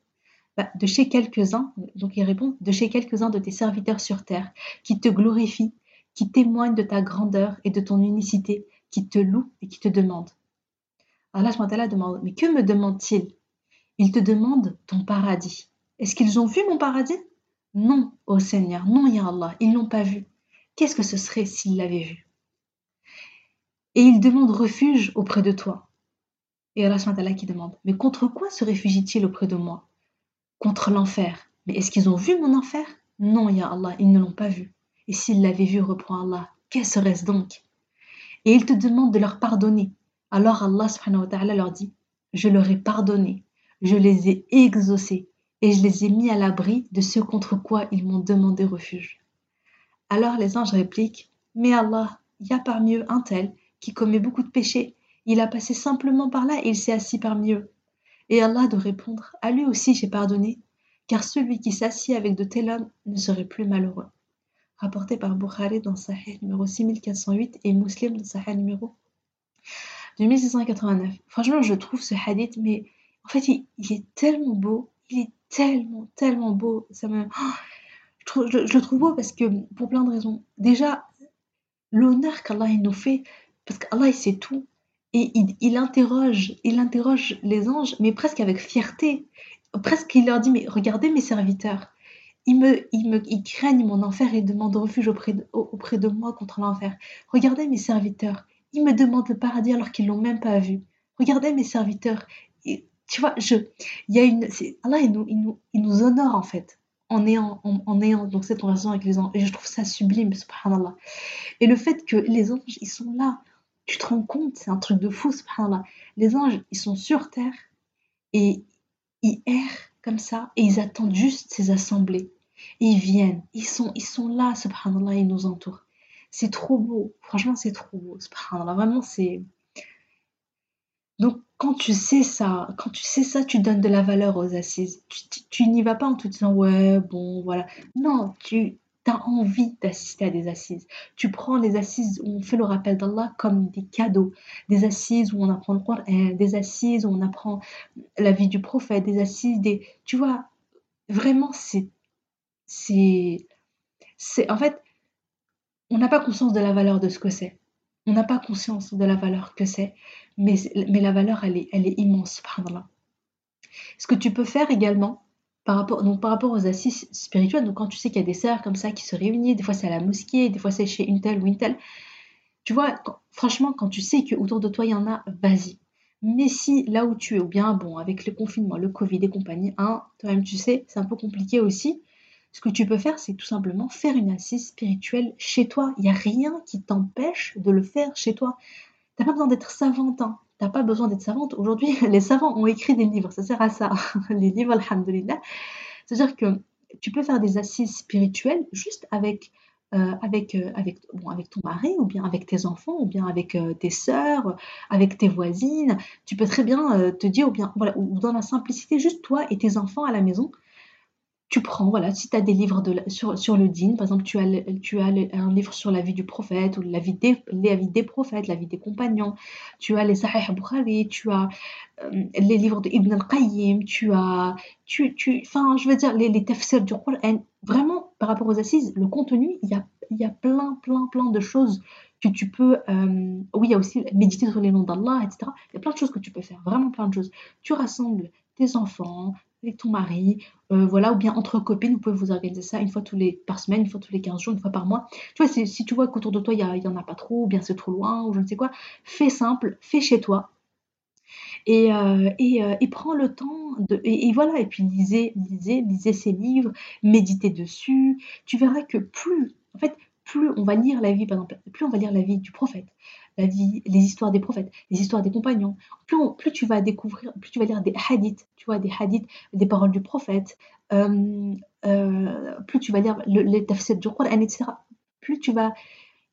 Bah, De chez quelques-uns, donc il répond De chez quelques-uns de tes serviteurs sur terre, qui te glorifient, qui témoignent de ta grandeur et de ton unicité, qui te louent et qui te demandent. Allah subhanahu wa ta'ala demande Mais que me demande-t-il Il te demande ton paradis. Est-ce qu'ils ont vu mon paradis? Non, ô Seigneur, non, Ya Allah, ils l'ont pas vu. Qu'est-ce que ce serait s'ils l'avaient vu? Et ils demandent refuge auprès de toi. Et Allah qui demande Mais contre quoi se réfugient-ils auprès de moi? Contre l'enfer. Mais est-ce qu'ils ont vu mon enfer? Non, Ya Allah, ils ne l'ont pas vu. Et s'ils l'avaient vu, reprend Allah, qu'est-ce serait-ce donc? Et ils te demandent de leur pardonner. Alors Allah leur dit Je leur ai pardonné, je les ai exaucés et je les ai mis à l'abri de ce contre quoi ils m'ont demandé refuge. Alors les anges répliquent Mais Allah, il y a parmi eux un tel qui commet beaucoup de péchés. Il a passé simplement par là et il s'est assis parmi eux. Et Allah de répondre À lui aussi j'ai pardonné, car celui qui s'assied avec de tels hommes ne serait plus malheureux. Rapporté par Bukhari dans Sahih numéro 6408 et Muslim dans Sahih numéro 2689. Franchement, je trouve ce hadith, mais en fait, il est tellement beau, il est tellement, tellement beau. Ça me... je, le trouve beau parce que, pour plein de raisons. Déjà, l'honneur qu'Allah nous fait, parce qu'Allah, il sait tout. Et il, interroge, il interroge les anges, mais presque avec fierté. Presque, il leur dit, mais regardez mes serviteurs. Ils, me, me, craignent mon enfer et demandent refuge auprès de, auprès de moi contre l'enfer. Regardez mes serviteurs. Ils me demandent le paradis alors qu'ils l'ont même pas vu. Regardez mes serviteurs tu vois, je, y a une, Allah, il nous, il nous, il nous honore en fait en ayant, en ayant donc cette conversation avec les anges. Et je trouve ça sublime, subhanallah. Et le fait que les anges, ils sont là, tu te rends compte, c'est un truc de fou, subhanallah. Les anges, ils sont sur terre et ils errent comme ça et ils attendent juste ces assemblées. Ils viennent, ils sont, ils sont là, subhanallah, ils nous entourent. C'est trop beau, franchement, c'est trop beau, subhanallah. Vraiment, c'est. Donc, quand tu sais ça, quand tu sais ça, tu donnes de la valeur aux assises. Tu, n'y vas pas en te disant ouais, bon, voilà. Non, tu, tu as envie d'assister à des assises. Tu prends les assises où on fait le rappel d'Allah comme des cadeaux, des assises où on apprend le Coran, des assises où on apprend la vie du prophète, des assises, des... Tu vois, vraiment, c'est... C'est... c'est En fait, on n'a pas conscience de la valeur de ce que c'est. On n'a pas conscience de la valeur que c'est, mais, mais la valeur, elle est, elle est immense. Ce que tu peux faire également, par rapport, donc par rapport aux assises spirituelles, donc quand tu sais qu'il y a des sœurs comme ça qui se réunissent, des fois c'est à la mosquée, des fois c'est chez une telle ou une telle, tu vois, franchement, quand tu sais qu'autour de toi il y en a, vas-y. Mais si là où tu es, ou bien bon, avec le confinement, le Covid et compagnie, hein, toi-même tu sais, c'est un peu compliqué aussi. Ce que tu peux faire, c'est tout simplement faire une assise spirituelle chez toi. Il n'y a rien qui t'empêche de le faire chez toi. Tu n'as pas besoin d'être savante. N'as pas besoin d'être savante. Aujourd'hui, les savants ont écrit des livres, ça sert à ça. les livres, alhamdulillah. C'est-à-dire que tu peux faire des assises spirituelles juste avec, euh, avec, euh, avec, bon, avec ton mari, ou bien avec tes enfants, ou bien avec euh, tes sœurs, avec tes voisines. Tu peux très bien te dire, ou bien voilà, ou dans la simplicité, juste toi et tes enfants à la maison, tu prends, voilà, si tu as des livres de sur, sur le dîn, par exemple, tu as, tu as un livre sur la vie du prophète, ou la vie des, la vie des prophètes, la vie des compagnons, tu as les Sahih Bukhari, tu as euh, les livres de Ibn al-Qayyim, tu as, tu, tu, enfin, je veux dire, les, les tafsirs du Qur'an, vraiment, par rapport aux assises, le contenu, il y a, y a plein, plein, plein de choses que tu peux, euh, oui, il y a aussi méditer sur les noms d'Allah, etc. Il y a plein de choses que tu peux faire, vraiment plein de choses. Tu rassembles tes enfants, avec ton mari, euh, voilà, ou bien entre copines, vous pouvez vous organiser ça une fois tous les par semaine, une fois tous les 15 jours, une fois par mois. Tu vois, si tu vois qu'autour de toi, il n'y en a pas trop, ou bien c'est trop loin, ou je ne sais quoi, fais simple, fais chez toi. Et, euh, euh, et, prends le temps de. Et, voilà, et puis lisez, lisez, lisez ces livres, méditez dessus. Tu verras que plus, en fait, plus on va lire la vie, par exemple, plus on va lire la vie du prophète, la vie, les histoires des prophètes, les histoires des compagnons. Plus, tu vas découvrir, plus tu vas lire des hadiths, tu vois, des hadiths, des paroles du prophète, euh, euh, plus tu vas lire le, les du Coran, etc. Plus tu vas,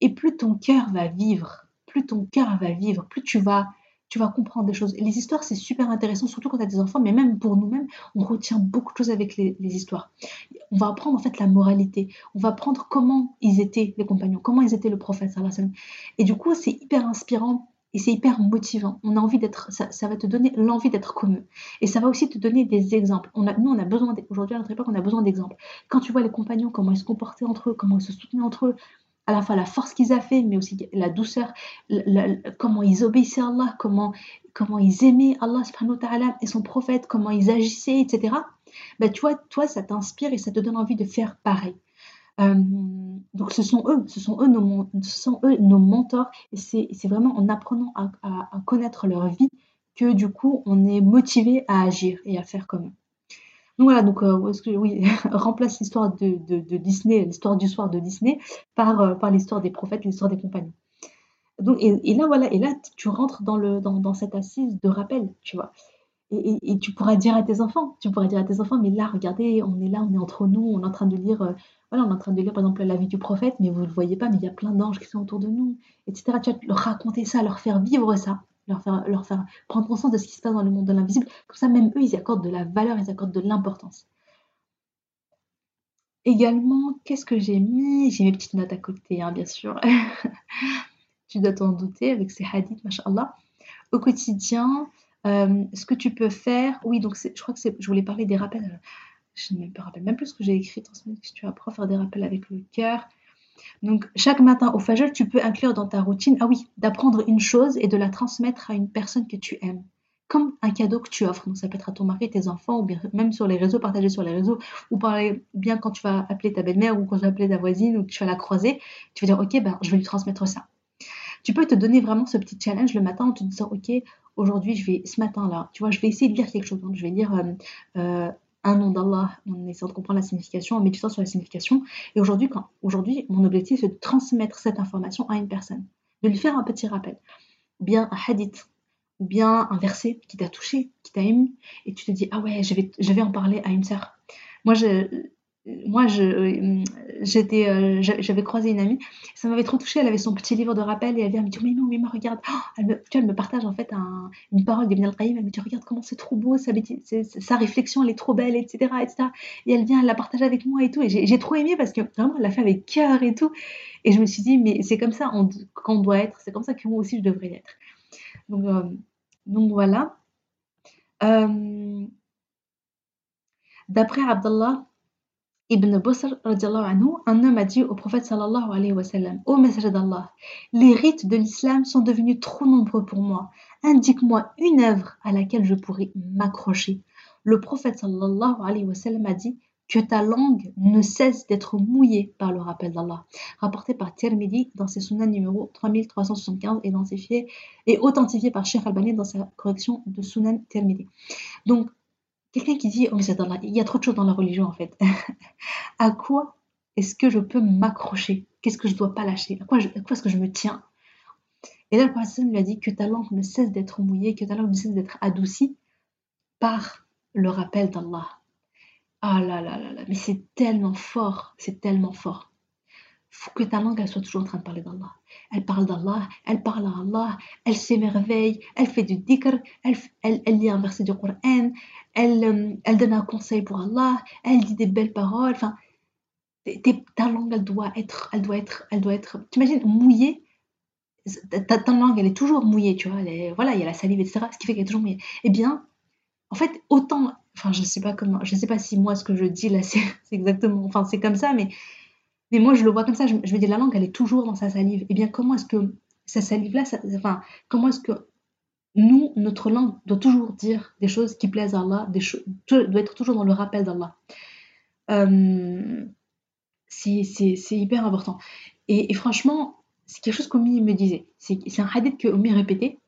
et plus ton cœur va vivre, plus ton cœur va vivre, plus tu vas tu vas comprendre des choses. les histoires, c'est super intéressant, surtout quand tu as des enfants, mais même pour nous-mêmes, on retient beaucoup de choses avec les, histoires. On va apprendre en fait la moralité, on va apprendre comment ils étaient les compagnons, comment ils étaient le prophète. Et du coup, c'est hyper inspirant et c'est hyper motivant. On a envie d'être, ça, ça, va te donner l'envie d'être comme eux. Et ça va aussi te donner des exemples. On a, nous, on a besoin, aujourd'hui à notre époque, on a besoin d'exemples. Quand tu vois les compagnons, comment ils se comportaient entre eux, comment ils se soutenaient entre eux, à la fois la force qu'ils avaient, mais aussi la douceur, comment ils obéissaient à Allah, comment, comment ils aimaient Allah subhanahu wa et son prophète, comment ils agissaient, etc. Ben, tu vois, toi, ça t'inspire et ça te donne envie de faire pareil. Euh, donc ce sont eux, ce sont eux nos, ce sont eux nos mentors et c'est vraiment en apprenant à, à, connaître leur vie que du coup on est motivé à agir et à faire comme eux. Donc voilà, donc euh, oui, remplace l'histoire de, de, Disney, l'histoire du soir de Disney, par, euh, par l'histoire des prophètes, l'histoire des compagnons. Donc, et, là, voilà, et là, tu rentres dans, le, dans, dans cette assise de rappel, tu vois. Et, et, tu pourras dire à tes enfants, tu pourras dire à tes enfants, mais là, regardez, on est là, on est entre nous, on est en train de lire, euh, voilà, on est en train de lire par exemple la vie du prophète, mais vous ne le voyez pas, mais il y a plein d'anges qui sont autour de nous, etc. Tu vas leur raconter ça, leur faire vivre ça leur faire, leur faire prendre conscience de ce qui se passe dans le monde de l'invisible. Comme ça, même eux, ils accordent de la valeur, ils accordent de l'importance. Également, qu'est-ce que j'ai mis? J'ai mes petites notes à côté, hein, bien sûr. tu dois t'en douter avec ces hadiths, machallah. Au quotidien, euh, ce que tu peux faire, oui, donc je crois que je voulais parler des rappels. Je ne me rappelle même plus ce que j'ai écrit. Transmettre si tu apprends à faire des rappels avec le cœur. Donc, chaque matin au Fajr, tu peux inclure dans ta routine, ah oui, d'apprendre une chose et de la transmettre à une personne que tu aimes. Comme un cadeau que tu offres. Donc, ça peut être à ton mari, tes enfants, ou bien même sur les réseaux, partager sur les réseaux, ou parler bien quand tu vas appeler ta belle-mère, ou quand tu vas appeler ta voisine, ou que tu vas la croiser. Tu vas dire, ok, ben, je vais lui transmettre ça. Tu peux te donner vraiment ce petit challenge le matin en te disant, ok, aujourd'hui, je vais, ce matin-là, tu vois, je vais essayer de lire quelque chose. Donc, je vais lire euh, euh, un nom d'Allah en essayant de comprendre la signification, en méditant sur la signification. Et aujourd'hui, aujourd'hui, mon objectif, c'est de transmettre cette information à une personne, de lui faire un petit rappel, bien un hadith, ou bien un verset qui t'a touché, qui t'a ému, et tu te dis, ah ouais, je vais, je vais en parler à une sœur. Moi, je, moi, j'étais, euh, j'avais croisé une amie, ça m'avait trop touchée. Elle avait son petit livre de rappel et elle vient me dire Mais non, mais moi, regarde, oh, elle, me, tu vois, elle me partage en fait une parole d'Ibn al-Qayyim. Elle me dit Regarde comment c'est trop beau, sa, réflexion, elle est trop belle, etc., etc. Et elle vient, elle la partage avec moi et tout. Et j'ai trop aimé parce que vraiment, elle l'a fait avec cœur et tout. Et je me suis dit Mais c'est comme ça qu'on doit être, c'est comme ça que moi aussi je devrais être. Donc, euh, donc voilà. Euh, d'après Abdallah, Ibn Busr, anhu, un homme a dit au prophète sallallahu alayhi wa sallam Ô messager d'Allah, les rites de l'islam sont devenus trop nombreux pour moi. Indique-moi une œuvre à laquelle je pourrais m'accrocher. Le prophète sallallahu alayhi wa sallam a dit que ta langue ne cesse d'être mouillée par le rappel d'Allah. Rapporté par Tirmidhi dans ses sunan numéro 3375 et, identifié, et authentifié par Sheikh Albani dans sa correction de sunan Tirmidhi. Donc, Quelqu'un qui dit, oh mais il y a trop de choses dans la religion en fait. à quoi est-ce que je peux m'accrocher? Qu'est-ce que je ne dois pas lâcher? À quoi, est-ce que je me tiens? Et là, le prophète lui a dit que ta langue ne cesse d'être mouillée, que ta langue ne cesse d'être adoucie par le rappel d'Allah. Ah là là là là, mais c'est tellement fort, c'est tellement fort faut que ta langue elle soit toujours en train de parler d'Allah. Elle parle d'Allah, elle parle à Allah, elle s'émerveille, elle fait du dhikr, elle, elle, elle, lit un verset du Coran, elle, euh, elle donne un conseil pour Allah, elle dit des belles paroles. Enfin, ta langue elle doit être, elle doit être, elle doit être. T'imagines mouillée? Ta, langue elle est toujours mouillée, tu vois. voilà, il y a la salive, etc. Ce qui fait qu'elle est toujours mouillée. Eh bien, en fait, autant, enfin, je sais pas comment, je sais pas si moi ce que je dis là c'est exactement, enfin c'est comme ça, mais mais moi, je le vois comme ça. Je, je, veux dire, la langue, elle est toujours dans sa salive. Eh bien, comment est-ce que sa salive-là, enfin, comment est-ce que nous, notre langue doit toujours dire des choses qui plaisent à Allah, des doit être toujours dans le rappel d'Allah. Euh, c'est hyper important. Et, franchement, c'est quelque chose qu'Omi me disait. C'est un hadith que Omi répétait.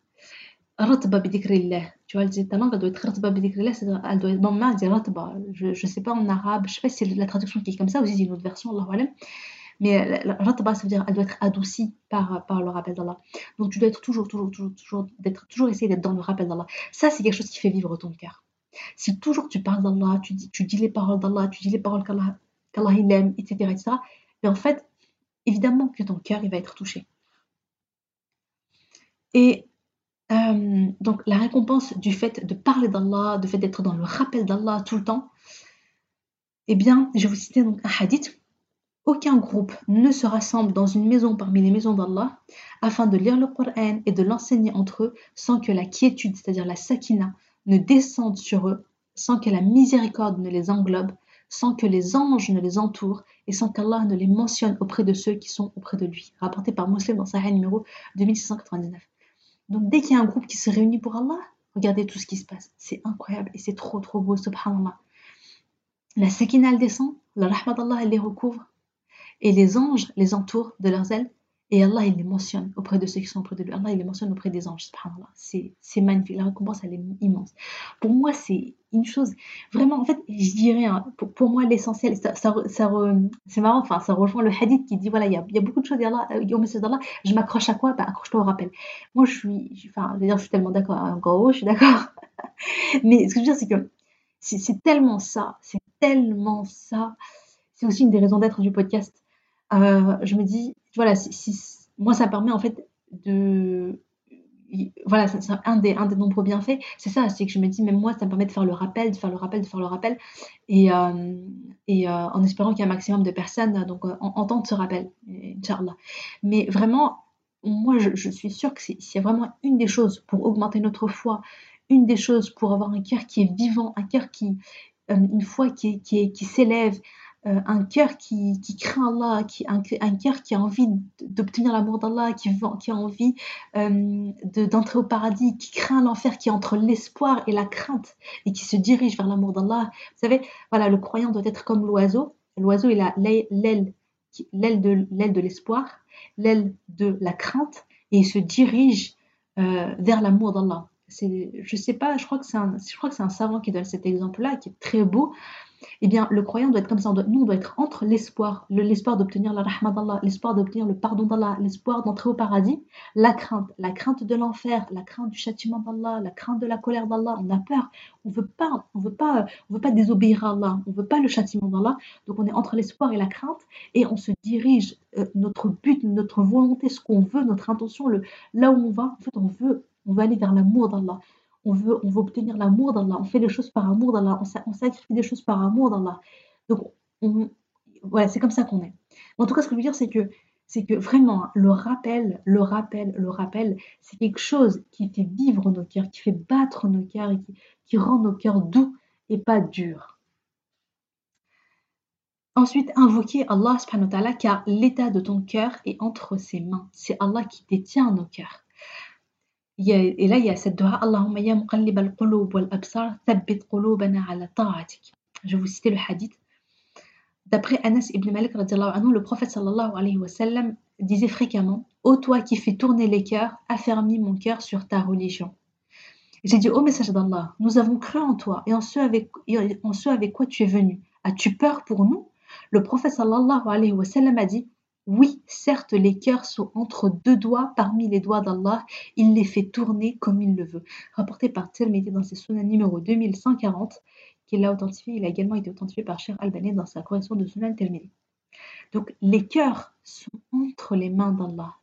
Ratba Tu vois, ta langue, doit être ratba Elle doit être, bon, ratba. Je ne sais pas en arabe, je ne sais pas si c'est la traduction qui est comme ça, ou si c'est une autre version, Allah Mais ratba, ça veut dire elle doit être adoucie par, par le rappel d'Allah. Donc tu dois être toujours, toujours, toujours, toujours, d'être, toujours essayer d'être dans le rappel d'Allah. Ça, c'est quelque chose qui fait vivre ton cœur. Si toujours tu parles d'Allah, tu dis, tu dis les paroles d'Allah, tu dis les paroles qu'Allah, qu'Allah il aime, etc., etc., mais en fait, évidemment que ton cœur, il va être touché. Et euh, donc la récompense du fait de parler d'Allah, du fait d'être dans le rappel d'Allah tout le temps, eh bien, je vais vous citer donc un hadith. Aucun groupe ne se rassemble dans une maison parmi les maisons d'Allah afin de lire le Coran et de l'enseigner entre eux sans que la quiétude, c'est-à-dire la sakina, ne descende sur eux, sans que la miséricorde ne les englobe, sans que les anges ne les entourent et sans qu'Allah ne les mentionne auprès de ceux qui sont auprès de lui. Rapporté par Muslim dans Sahih numéro 2699. Donc dès qu'il y a un groupe qui se réunit pour Allah, regardez tout ce qui se passe. C'est incroyable et c'est trop trop beau, subhanallah. La sakina elle descend, la rahmat d'Allah elle les recouvre et les anges les entourent de leurs ailes et Allah, il les mentionne auprès de ceux qui sont auprès de lui. Allah, il les mentionne auprès des anges. C'est magnifique. La récompense, elle est immense. Pour moi, c'est une chose. Vraiment, en fait, je dirais, hein, pour, moi, l'essentiel, ça, ça, c'est marrant, enfin, ça rejoint le hadith qui dit voilà, il y a, beaucoup de choses. Allah, au message d'Allah, je m'accroche à quoi? Ben, Accroche-toi au rappel. Moi, je suis, enfin, je je suis tellement d'accord. Hein, encore je suis d'accord. Mais ce que je veux dire, c'est que c'est tellement ça. C'est tellement ça. C'est aussi une des raisons d'être du podcast. Euh, je me dis, voilà, moi, ça permet en fait de. Voilà, c'est un des, nombreux bienfaits. C'est ça, c'est que je me dis, même moi, ça me permet de faire le rappel, de faire le rappel, de faire le rappel. Et, euh, euh, en espérant qu'il y ait un maximum de personnes donc, entendent ce rappel, Inch'Allah. Mais vraiment, moi, je, suis sûre que s'il y a vraiment une des choses pour augmenter notre foi, une des choses pour avoir un cœur qui est vivant, un cœur qui, une foi qui s'élève, euh, un cœur qui, craint Allah, qui, un, cœur qui a envie d'obtenir l'amour d'Allah, qui, qui a envie euh, d'entrer au paradis, qui craint l'enfer, qui est entre l'espoir et la crainte, et qui se dirige vers l'amour d'Allah. Vous savez, voilà, le croyant doit être comme l'oiseau. L'oiseau, il a l'aile l'aile de l'espoir, l'aile de la crainte, et il se dirige euh, vers l'amour d'Allah. Je sais pas, je crois que c'est un, je crois que c'est un savant qui donne cet exemple-là, qui est très beau. Eh bien, le croyant doit être comme ça. nous, on doit être entre l'espoir, l'espoir d'obtenir la rahma d'Allah, l'espoir d'obtenir le pardon d'Allah, l'espoir d'entrer au paradis, la crainte, la crainte de l'enfer, la crainte du châtiment d'Allah, la crainte de la colère d'Allah. On a peur. On veut pas, on veut pas, on veut pas désobéir à Allah. On veut pas le châtiment d'Allah. Donc, on est entre l'espoir et la crainte et on se dirige. Euh, notre but, notre volonté, ce qu'on veut, notre intention, le, là où on va, en fait, on veut, on veut aller vers l'amour d'Allah on veut, obtenir l'amour d'Allah, on fait les choses par amour d'Allah, on, sacrifie des choses par amour d'Allah. Donc, ouais, c'est comme ça qu'on est. En tout cas, ce que je veux dire, c'est que, vraiment, le rappel, le rappel, le rappel, c'est quelque chose qui fait vivre nos cœurs, qui fait battre nos cœurs et qui, rend nos cœurs doux et pas durs. Ensuite, invoquer Allah subhanahu wa ta'ala car l'état de ton cœur est entre ses mains. C'est Allah qui détient nos cœurs et là, il y a cette dua al-qulub wal absar, thabbit qulubana ta'atik. Je vous citer le hadith. D'après Anas ibn Malik, anhu, le prophète sallallahu alayhi wa sallam disait fréquemment Ô toi qui fais tourner les cœurs, affermis mon cœur sur ta religion. J'ai dit Ô message d'Allah, nous avons cru en toi et en ce avec, en ce avec quoi tu es venu. As-tu peur pour nous? Le prophète a dit oui, certes, les cœurs sont entre deux doigts parmi les doigts d'Allah, il les fait tourner comme il le veut. Rapporté par Tirmidhi dans ses Sunan numéro 2140, qu'il l'a authentifié, il a également été authentifié par Cher Albanais dans sa correction de Sunan Tirmidhi. Donc, les cœurs sont entre les mains d'Allah.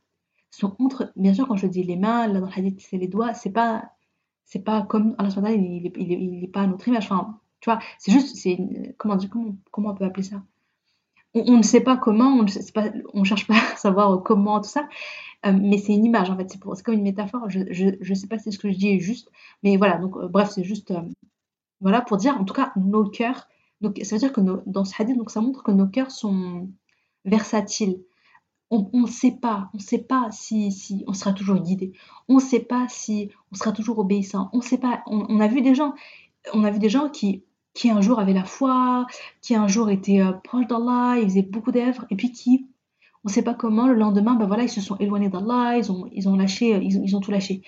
Sont entre, bien sûr, quand je dis les mains, là dans le hadith, c'est les doigts, c'est pas, c'est pas comme Allah il n'est il, pas à notre image. Enfin, tu vois, c'est juste, c'est, comment, comment, comment on peut appeler ça? On, ne sait pas comment, on ne cherche pas à savoir comment, tout ça, euh, mais c'est une image en fait, c'est comme une métaphore, je ne sais pas si ce que je dis est juste, mais voilà, donc euh, bref, c'est juste, euh, voilà, pour dire en tout cas nos cœurs, donc ça veut dire que dans ce hadith, donc ça montre que nos cœurs sont versatiles. On ne sait pas, on sait pas si, si on sera toujours guidé, on ne sait pas si on sera toujours obéissant, on sait pas, on a vu des gens, on a vu des gens qui qui un jour avait la foi, qui un jour était euh, proche d'Allah, ils faisaient beaucoup d'œuvres, et puis qui, on ne sait pas comment, le lendemain, ben voilà, ils se sont éloignés d'Allah, ils ont, ils ont lâché, euh, ils, ont tout lâché.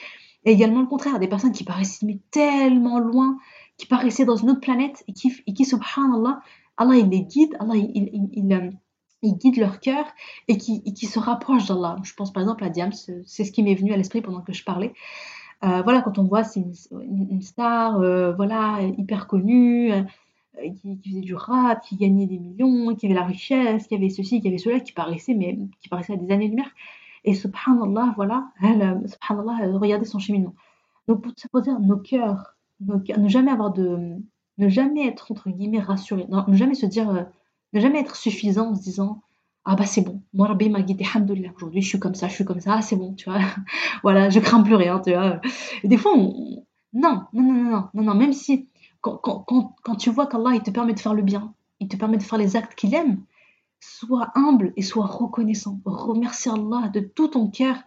Et également le contraire, des personnes qui paraissaient mais tellement loin, qui paraissaient dans une autre planète, et qui, et qui subhanallah, Allah il les guide, Allah il, il, il, euh, guide leur cœur, et qui, et qui se rapprochent d'Allah. Je pense par exemple à Diams, c'est ce qui m'est venu à l'esprit pendant que je parlais. Euh, voilà, quand on voit c'est une, star, euh, voilà, hyper connue, euh, qui, faisait du rap, qui gagnait des millions, qui avait la richesse, qui avait ceci, qui avait cela, qui paraissait, mais qui paraissait à des années-lumière. Et subhanallah, voilà, elle, subhanallah, regardez son cheminement. Donc pour, pour dire nos cœurs, ne jamais avoir de, ne jamais être entre guillemets rassuré, ne jamais se dire, ne jamais être suffisant en se disant ah bah c'est bon, moi Rabbi m'a guidé, alhamdoulilah, aujourd'hui je suis comme ça, je suis comme ça, ah, c'est bon, tu vois, voilà, je crains plus rien, tu vois. Et des fois, on... non, non, non, non, non, non, même si, quand, quand, quand, tu vois qu'Allah, il te permet de faire le bien, il te permet de faire les actes qu'il aime, sois humble et sois reconnaissant, remercie Allah de tout ton cœur,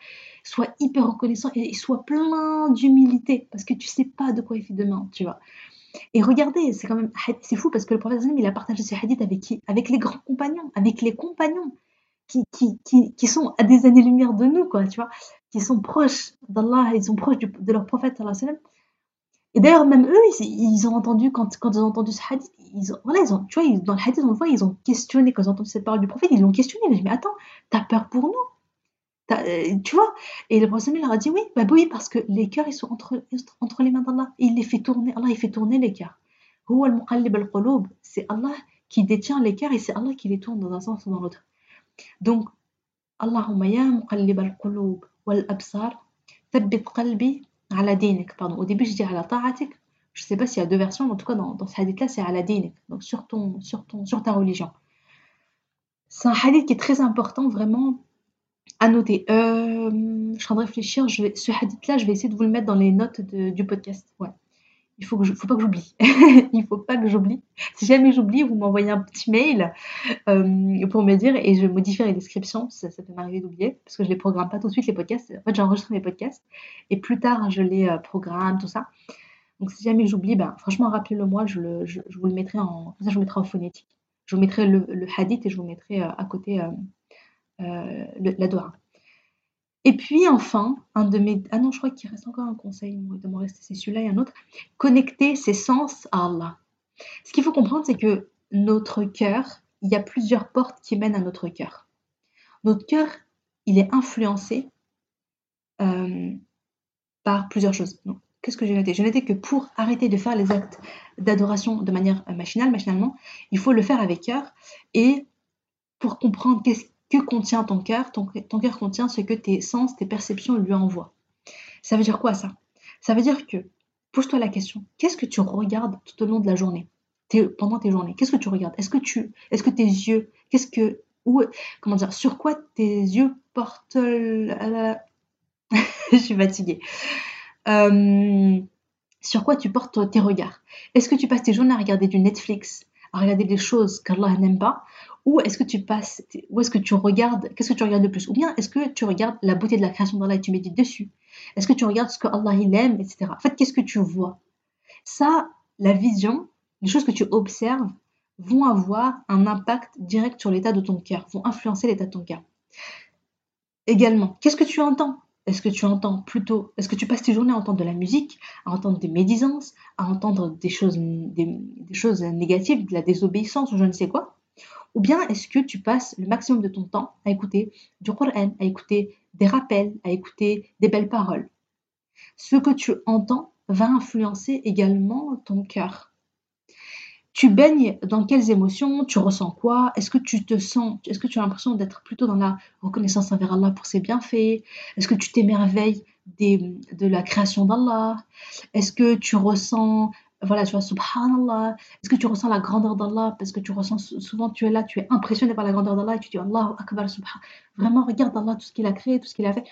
sois hyper reconnaissant et, et sois plein d'humilité, parce que tu sais pas de quoi il fait demain, tu vois. Et regardez, c'est quand même c'est fou parce que le prophète il a partagé ce hadith avec qui? Avec les grands compagnons, avec les compagnons qui, qui, qui, qui sont à des années-lumière de nous, quoi, tu vois, qui sont proches d'Allah, ils sont proches de leur prophète, et d'ailleurs, même eux, ils, ont entendu, quand, quand ils ont entendu ce hadith, ils ont, voilà, ils ont, tu vois, dans le hadith, on le voit, ils ont questionné, quand ils ont entendu cette parole du prophète, ils l'ont questionné. Ils ont dit, mais attends, t'as peur pour nous? Tu vois Et le prophète leur a dit oui, bah oui, parce que les cœurs, ils sont entre, entre les mains d'Allah. Il les fait tourner. Allah, il fait tourner les cœurs. C'est Allah qui détient les cœurs et c'est Allah qui les tourne dans un sens ou dans l'autre. Donc, Allahumma ya muqallib al-qulub wal absar, thabbit qalbi ala dinik. Pardon, au début, je dis ala ta'atik. Je ne sais pas s'il y a deux versions, mais en tout cas, dans, dans ce hadith-là, c'est ala dinik. Donc, sur, ton, sur, ton, sur ta religion. C'est un hadith qui est très important, vraiment, à noter. Euh, je suis en train de réfléchir. Ce hadith-là, je vais essayer de vous le mettre dans les notes du podcast. Il faut que je, faut pas que j'oublie. Il faut pas que j'oublie. Si jamais j'oublie, vous m'envoyez un petit mail euh, pour me dire et je modifie les descriptions. Ça, peut m'arriver d'oublier parce que je les programme pas tout de suite les podcasts. En fait, j'enregistre mes podcasts et plus tard je les euh, programme tout ça. Donc si jamais j'oublie, ben, franchement rappelez-le moi. Je, vous le mettrai en, je mettrai en phonétique. Je vous mettrai le, le hadith et je vous mettrai à côté euh, la doigt. Et puis enfin, un de mes... Ah non, je crois qu'il reste encore un conseil, il doit m'en rester, c'est celui-là et un autre. Connecter ses sens à Allah. Ce qu'il faut comprendre, c'est que notre cœur, il y a plusieurs portes qui mènent à notre cœur. Notre cœur, il est influencé euh, par plusieurs choses. Qu'est-ce que j'ai noté? J'ai noté que pour arrêter de faire les actes d'adoration de manière machinale, machinalement, il faut le faire avec cœur. Et pour comprendre qu'est-ce contient ton cœur, ton, cœur contient ce que tes sens, tes perceptions lui envoient. Ça veut dire quoi ça? Ça veut dire que, pose-toi la question, qu'est-ce que tu regardes tout au long de la journée? Pendant tes journées Qu'est-ce que tu regardes? Est-ce que tes yeux, qu'est-ce que, comment dire, sur quoi tes yeux portent, je suis fatiguée. Euh, sur quoi tu portes tes regards? Est-ce que tu passes tes journées à regarder du Netflix, à regarder des choses qu'Allah n'aime pas? Ou est-ce que tu passes, ou est-ce que tu regardes, qu'est-ce que tu regardes de plus Ou bien est-ce que tu regardes la beauté de la création d'Allah et tu médites dessus Est-ce que tu regardes ce que Allah il aime, etc. En fait, qu'est-ce que tu vois Ça, la vision, les choses que tu observes vont avoir un impact direct sur l'état de ton cœur, vont influencer l'état de ton cœur. Également, qu'est-ce que tu entends Est-ce que tu entends plutôt, est-ce que tu passes tes journées à entendre de la musique, à entendre des médisances, à entendre des choses, des, choses négatives, de la désobéissance ou je ne sais quoi Ou bien est-ce que tu passes le maximum de ton temps à écouter du Coran, à écouter des rappels, à écouter des belles paroles? Ce que tu entends va influencer également ton cœur. Tu baignes dans quelles émotions? Tu ressens quoi? Est-ce que tu te sens, est-ce que tu as l'impression d'être plutôt dans la reconnaissance envers Allah pour ses bienfaits? Est-ce que tu t'émerveilles de la création d'Allah? Est-ce que tu ressens, voilà, tu vois, subhanallah Est-ce que tu ressens la grandeur d'Allah? Parce que tu ressens, souvent tu es là, tu es impressionné par la grandeur d'Allah et tu dis Allah akbar subhan. Vraiment, regarde Allah, tout ce qu'il a créé, tout ce qu'il a fait.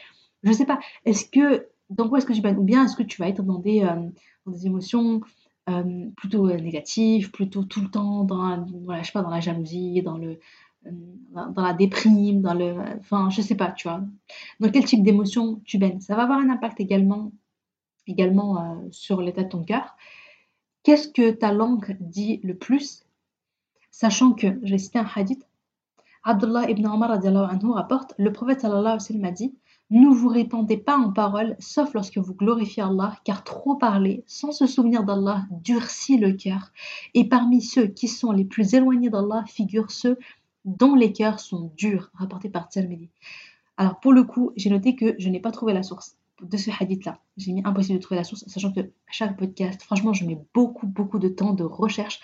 Je ne sais pas, est-ce que, dans quoi est-ce que tu baignes Ou bien est-ce que tu vas être dans des, euh, dans des émotions euh, plutôt euh, négatif, plutôt tout le temps dans, voilà, je sais pas, dans la jalousie, dans, le, dans, la déprime, dans le, enfin, je sais pas, tu vois. Dans quel type d'émotion tu baignes Ça va avoir un impact également, également sur l'état de ton cœur. Qu'est-ce que ta langue dit le plus? Sachant que, je vais citer un hadith, Abdullah ibn Omar anhu rapporte, le prophète sallallahu alayhi a dit ne vous répandez pas en paroles, sauf lorsque vous glorifiez Allah, car trop parler, sans se souvenir d'Allah, durcit le cœur. Et parmi ceux qui sont les plus éloignés d'Allah figurent ceux dont les cœurs sont durs, rapporté par Tirmidhi. Alors pour le coup, j'ai noté que je n'ai pas trouvé la source de ce hadith-là. J'ai mis impossible de trouver la source, sachant que chaque podcast, franchement, je mets beaucoup, beaucoup de temps de recherche.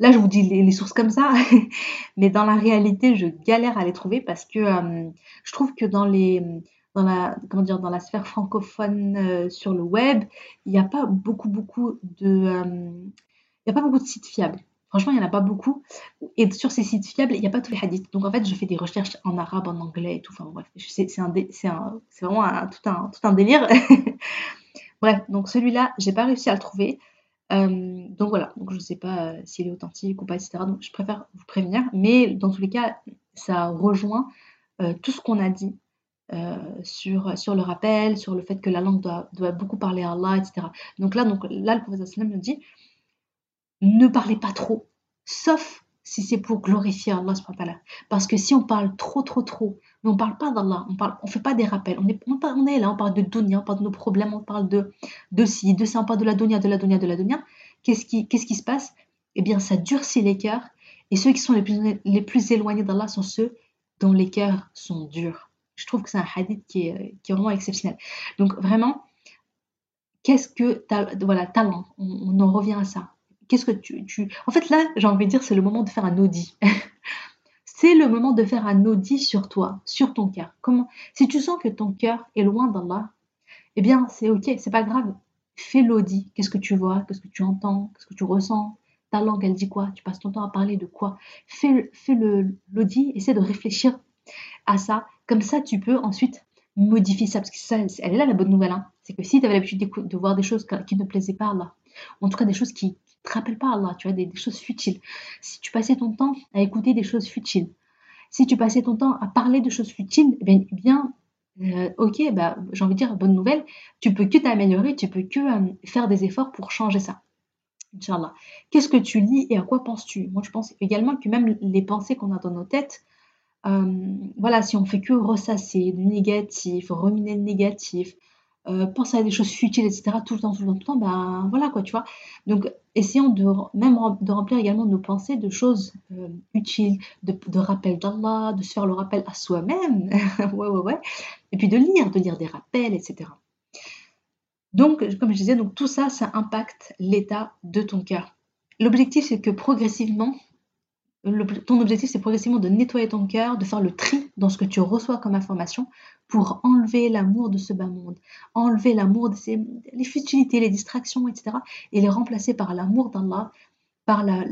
Là, je vous dis les, sources comme ça, mais dans la réalité, je galère à les trouver parce que euh, je trouve que dans les dans la, comment dire, dans la sphère francophone euh, sur le web, il n'y a pas beaucoup, beaucoup de, euh, il a pas beaucoup de sites fiables. Franchement, il n'y en a pas beaucoup. Et sur ces sites fiables, il n'y a pas tous les hadiths. Donc en fait, je fais des recherches en arabe, en anglais et tout. Enfin bref, c'est vraiment un, tout, un, tout un délire. bref, donc celui-là, j'ai pas réussi à le trouver. Euh, donc voilà, donc je ne sais pas s'il est authentique ou pas, etc. Donc je préfère vous prévenir. Mais dans tous les cas, ça rejoint tout ce qu'on a dit euh, sur, sur le rappel, sur le fait que la langue doit, beaucoup parler à Allah, etc. Donc là, donc, là le professeur nous dit ne parlez pas trop, sauf si c'est pour glorifier Allah. Parce que si on parle trop, trop, trop, mais on ne parle pas d'Allah, on ne on fait pas des rappels, on est, là, on parle de dunya, on parle de nos problèmes, on parle de, de ci, de ça, on parle de la dunya, de la dunya, de la dunya. Qu'est-ce qui, se passe? Eh bien, ça durcit les cœurs, et ceux qui sont les plus, les plus éloignés d'Allah sont ceux dont les cœurs sont durs je trouve que c'est un hadith qui est, vraiment exceptionnel. Donc vraiment, qu'est-ce que voilà, talent, on, en revient à ça. Qu'est-ce que tu. En fait là, j'ai envie de dire, c'est le moment de faire un audit. c'est le moment de faire un audit sur toi, sur ton cœur. Comment Si tu sens que ton cœur est loin d'Allah, eh bien c'est ok, c'est pas grave. Fais l'audit. Qu'est-ce que tu vois? Qu'est-ce que tu entends? Qu'est-ce que tu ressens? Ta langue, elle dit quoi? Tu passes ton temps à parler de quoi? Fais, fais l'audit, essaie de réfléchir à ça comme ça, tu peux ensuite modifier ça. Parce que ça, elle est là la bonne nouvelle. Hein. C'est que si tu avais l'habitude de voir des choses qui ne plaisaient pas à Allah, ou en tout cas des choses qui te rappellent pas Allah, tu vois, des, choses futiles. Si tu passais ton temps à écouter des choses futiles, si tu passais ton temps à parler de choses futiles, eh bien, eh bien euh, ok, bah, j'ai envie de dire, bonne nouvelle, tu peux que t'améliorer, tu peux que euh, faire des efforts pour changer ça. Inch'Allah. Qu'est-ce que tu lis et à quoi penses-tu? Moi, je pense également que même les pensées qu'on a dans nos têtes, voilà, si on fait que ressasser du négatif, ruminer le négatif, euh, penser à des choses futiles, etc., tout le temps, tout le temps, tout le temps, ben voilà quoi, tu vois. Donc, essayons de même de remplir également nos pensées de choses euh, utiles, de, de rappel d'Allah, de se faire le rappel à soi-même, ouais, ouais, ouais, et puis de lire, de lire des rappels, etc. Donc, comme je disais, donc tout ça, ça impacte l'état de ton cœur. L'objectif, c'est que progressivement, ton objectif, c'est progressivement de nettoyer ton cœur, de faire le tri dans ce que tu reçois comme information pour enlever l'amour de ce bas monde, enlever l'amour de ces, futilités, les distractions, etc. et les remplacer par l'amour d'Allah, par la,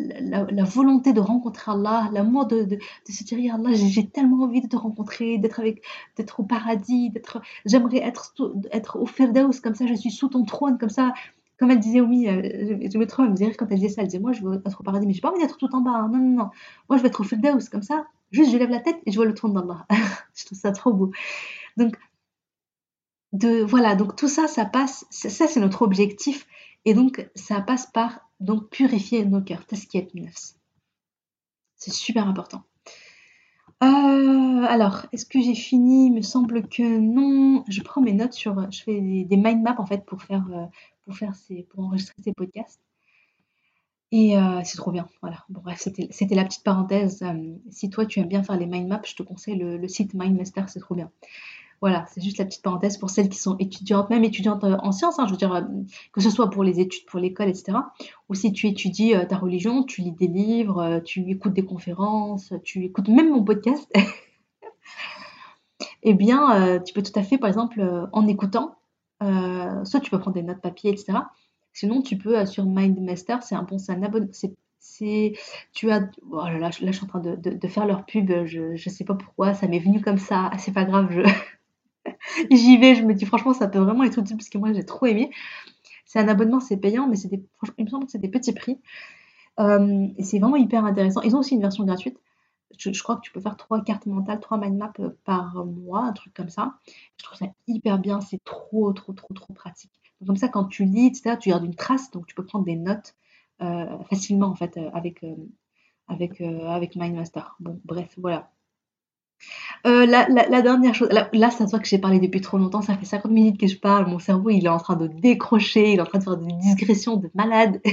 volonté de rencontrer Allah, l'amour de, de, se dire Allah, j'ai tellement envie de te rencontrer, d'être avec, d'être au paradis, d'être, j'aimerais être, être au Firdaus, comme ça je suis sous ton trône, comme ça comme elle disait, oui, euh, je, me trouve, elle me disait quand elle disait ça, elle disait, moi, je veux être au paradis, mais j'ai pas envie d'être tout en bas. Hein. Non, non, non. Moi, je veux être au Firdaus, comme ça. Juste, je lève la tête et je vois le trône d'Allah. je trouve ça trop beau. Donc, de, voilà, donc tout ça, ça passe, ça, c'est notre objectif. Et donc, ça passe par donc purifier nos cœurs. est nefs. C'est super important. Euh, alors, est-ce que j'ai fini? Il me semble que non. Je prends mes notes sur. Je fais des, mind maps en fait pour faire, euh, pour, faire ces, pour enregistrer ces podcasts. Et euh, c'est trop bien. Voilà. Bon, bref, c'était la petite parenthèse. Euh, si toi, tu aimes bien faire les mind maps, je te conseille le, site Mindmaster, c'est trop bien. Voilà, c'est juste la petite parenthèse pour celles qui sont étudiantes, même étudiantes euh, en sciences, hein, je veux dire, que ce soit pour les études, pour l'école, etc. Ou si tu étudies ta religion, tu lis des livres, tu écoutes des conférences, tu écoutes même mon podcast. eh bien, tu peux tout à fait, par exemple, en écoutant, euh, soit tu peux prendre des notes papier, etc. Sinon, tu peux euh, sur Mindmaster, c'est un bon, c'est un abonnement. Tu as, oh là, là, je suis en train de, de, faire leur pub, je, ne sais pas pourquoi, ça m'est venu comme ça, c'est pas grave, je, j'y vais, je me dis franchement, ça peut vraiment être utile parce que moi j'ai trop aimé. C'est un abonnement, c'est payant, mais c'est des, il me semble que c'est des petits prix. Euh, et c'est vraiment hyper intéressant. Ils ont aussi une version gratuite je, crois que tu peux faire trois cartes mentales, trois mind maps euh, par mois, un truc comme ça. Je trouve ça hyper bien, c'est trop, trop, trop, trop pratique. Donc, comme ça, quand tu lis, tu gardes une trace, donc tu peux prendre des notes euh, facilement, en fait, euh, avec, avec, avec Mindmaster. Bon, bref, voilà. La, dernière chose, là, là ça se voit que j'ai parlé depuis trop longtemps, ça fait 50 minutes que je parle, mon cerveau il est en train de décrocher, il est en train de faire des digressions de malade.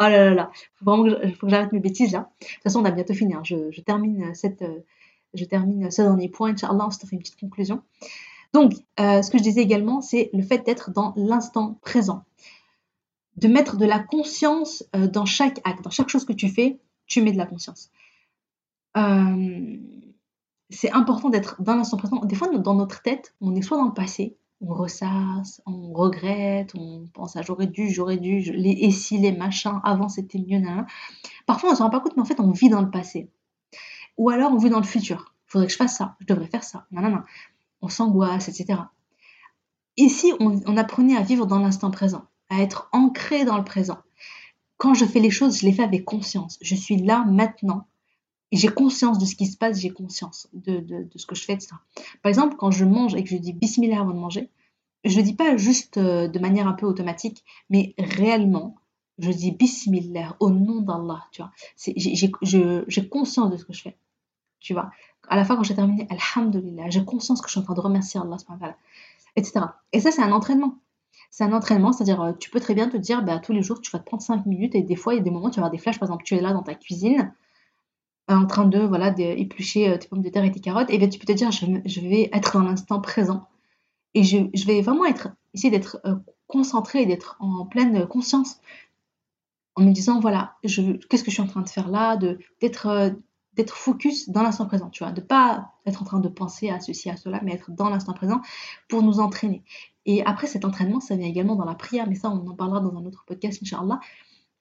Oh là là là, faut vraiment que j'arrête mes bêtises là. De toute façon, on a bientôt fini. Hein. Je, termine cette, euh, je termine ce dernier point. Inch'Allah, on se fait une petite conclusion. Donc, euh, ce que je disais également, c'est le fait d'être dans l'instant présent. De mettre de la conscience euh, dans chaque acte, dans chaque chose que tu fais, tu mets de la conscience. C'est important d'être dans l'instant présent. Des fois, dans notre tête, on est soit dans le passé, on ressasse, on regrette, on pense à j'aurais dû, j'aurais dû, les et si, les machins, avant c'était mieux, nan, Parfois on ne se rend pas compte, mais en fait on vit dans le passé. Ou alors on vit dans le futur. Il faudrait que je fasse ça, je devrais faire ça, nan, On s'angoisse, etc. Ici, on, on apprenait à vivre dans l'instant présent, à être ancré dans le présent. Quand je fais les choses, je les fais avec conscience. Je suis là maintenant j'ai conscience de ce qui se passe, j'ai conscience de, ce que je fais, etc. Par exemple, quand je mange et que je dis bismillah avant de manger, je ne dis pas juste euh, de manière un peu automatique, mais réellement, je dis bismillah au nom d'Allah, tu vois. J'ai conscience de ce que je fais, tu vois. À la fin, quand j'ai terminé, alhamdulillah, j'ai conscience que je suis en train de remercier Allah, etc. Et ça, c'est un entraînement. C'est un entraînement, c'est-à-dire, euh, tu peux très bien te dire, bah, tous les jours, tu vas te prendre 5 minutes et des fois, il y a des moments, tu vas avoir des flashs, par exemple, tu es là dans ta cuisine, en train de voilà d'éplucher euh, tes pommes de terre et tes carottes, et bien tu peux te dire je, vais être dans l'instant présent. Et je, vais vraiment être essayer d'être euh, concentré et d'être en pleine conscience. En me disant voilà qu'est-ce que je suis en train de faire là de d'être euh, d'être focus dans l'instant présent tu vois. De pas être en train de penser à ceci à cela mais être dans l'instant présent pour nous entraîner. Et après cet entraînement ça vient également dans la prière mais ça on en parlera dans un autre podcast inchallah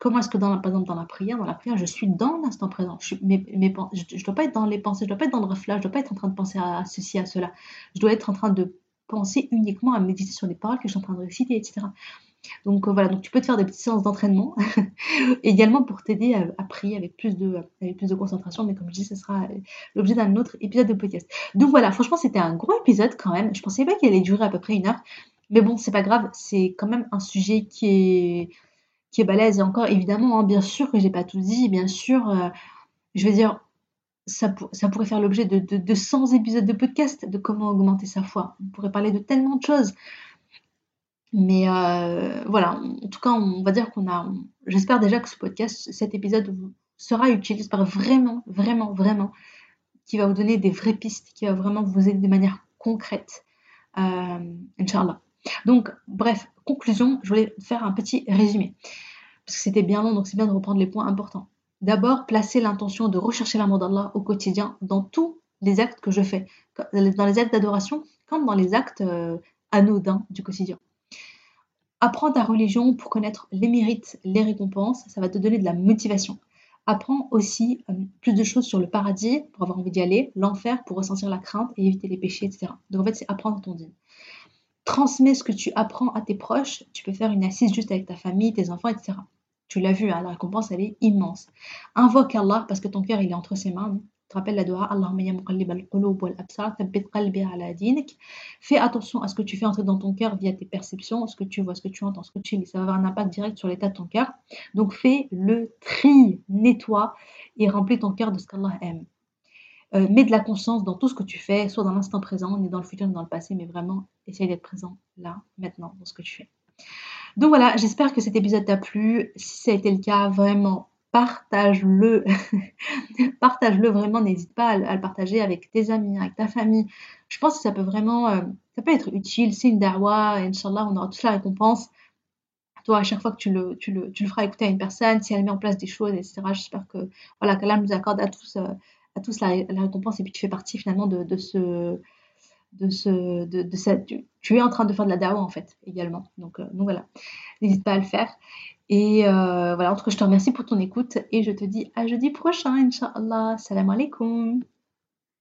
Comment est-ce que, dans, par exemple, dans la prière, dans la prière, je suis dans l'instant présent? Je ne dois pas être dans les pensées, je dois pas être dans le reflet, je dois pas être en train de penser à ceci, à cela. Je dois être en train de penser uniquement à méditer sur les paroles que je suis en train de réciter, etc. Donc euh, voilà, donc tu peux te faire des petites séances d'entraînement également pour t'aider à, prier avec plus, de, avec plus de concentration. Mais comme je dis, ce sera l'objet d'un autre épisode de podcast. Donc voilà, franchement, c'était un gros épisode quand même. Je pensais pas qu'il allait durer à peu près une heure. Mais bon, c'est pas grave, c'est quand même un sujet qui est qui est balèze. Et encore, évidemment, hein, bien sûr que j'ai pas tout dit, bien sûr, euh, je veux dire, ça, pourrait faire l'objet de, de, 100 épisodes de podcast de comment augmenter sa foi. On pourrait parler de tellement de choses. Mais euh, voilà, en tout cas, on va dire qu'on a. J'espère déjà que ce podcast, cet épisode sera utile. J'espère vraiment, vraiment, vraiment qu'il va vous donner des vraies pistes, qui va vraiment vous aider de manière concrète. Euh, Inch'Allah. Donc, bref, conclusion, je voulais faire un petit résumé. Parce que c'était bien long, donc c'est bien de reprendre les points importants. D'abord, placer l'intention de rechercher l'amour d'Allah au quotidien dans tous les actes que je fais, dans les actes d'adoration comme dans les actes euh, anodins du quotidien. Apprends ta religion pour connaître les mérites, les récompenses, ça va te donner de la motivation. Apprends aussi euh, plus de choses sur le paradis pour avoir envie d'y aller, l'enfer pour ressentir la crainte et éviter les péchés, etc. Donc en fait, c'est apprendre ton dîme. Transmets ce que tu apprends à tes proches. Tu peux faire une assise juste avec ta famille, tes enfants, etc. Tu l'as vu, hein, la récompense, elle est immense. Invoque Allah parce que ton cœur, il est entre ses mains. Tu te rappelles la dua Allahumma ya al-qulub wal absar, thabbit qalbi ala dinik. Fais attention à ce que tu fais entrer dans ton cœur via tes perceptions, ce que tu vois, ce que tu entends, ce que tu lis. Ça va avoir un impact direct sur l'état de ton cœur. Donc fais le tri, nettoie et remplis ton cœur de ce qu'Allah aime. Euh, mets de la conscience dans tout ce que tu fais, soit dans l'instant présent, ni dans le futur, ni dans le passé, mais vraiment essaye d'être présent là, maintenant, dans ce que tu fais. Donc voilà, j'espère que cet épisode t'a plu. Si ça a été le cas, vraiment, partage-le. partage-le vraiment, n'hésite pas à, le partager avec tes amis, avec ta famille. Je pense que ça peut vraiment, euh, ça peut être utile. C'est une darwa, Inch'Allah, on aura tous la récompense. Toi, à chaque fois que tu le, tu le, tu le feras écouter à une personne, si elle met en place des choses, etc., j'espère que voilà, qu'Allah nous accorde à tous, euh, à tous la, récompense et puis tu fais partie finalement de, ce de ce, de, tu, es en train de faire de la dawa en fait également. Donc, euh, donc voilà, n'hésite pas à le faire. Et euh, voilà, en tout cas, je te remercie pour ton écoute et je te dis à jeudi prochain, Inch'Allah. Salam alaikum.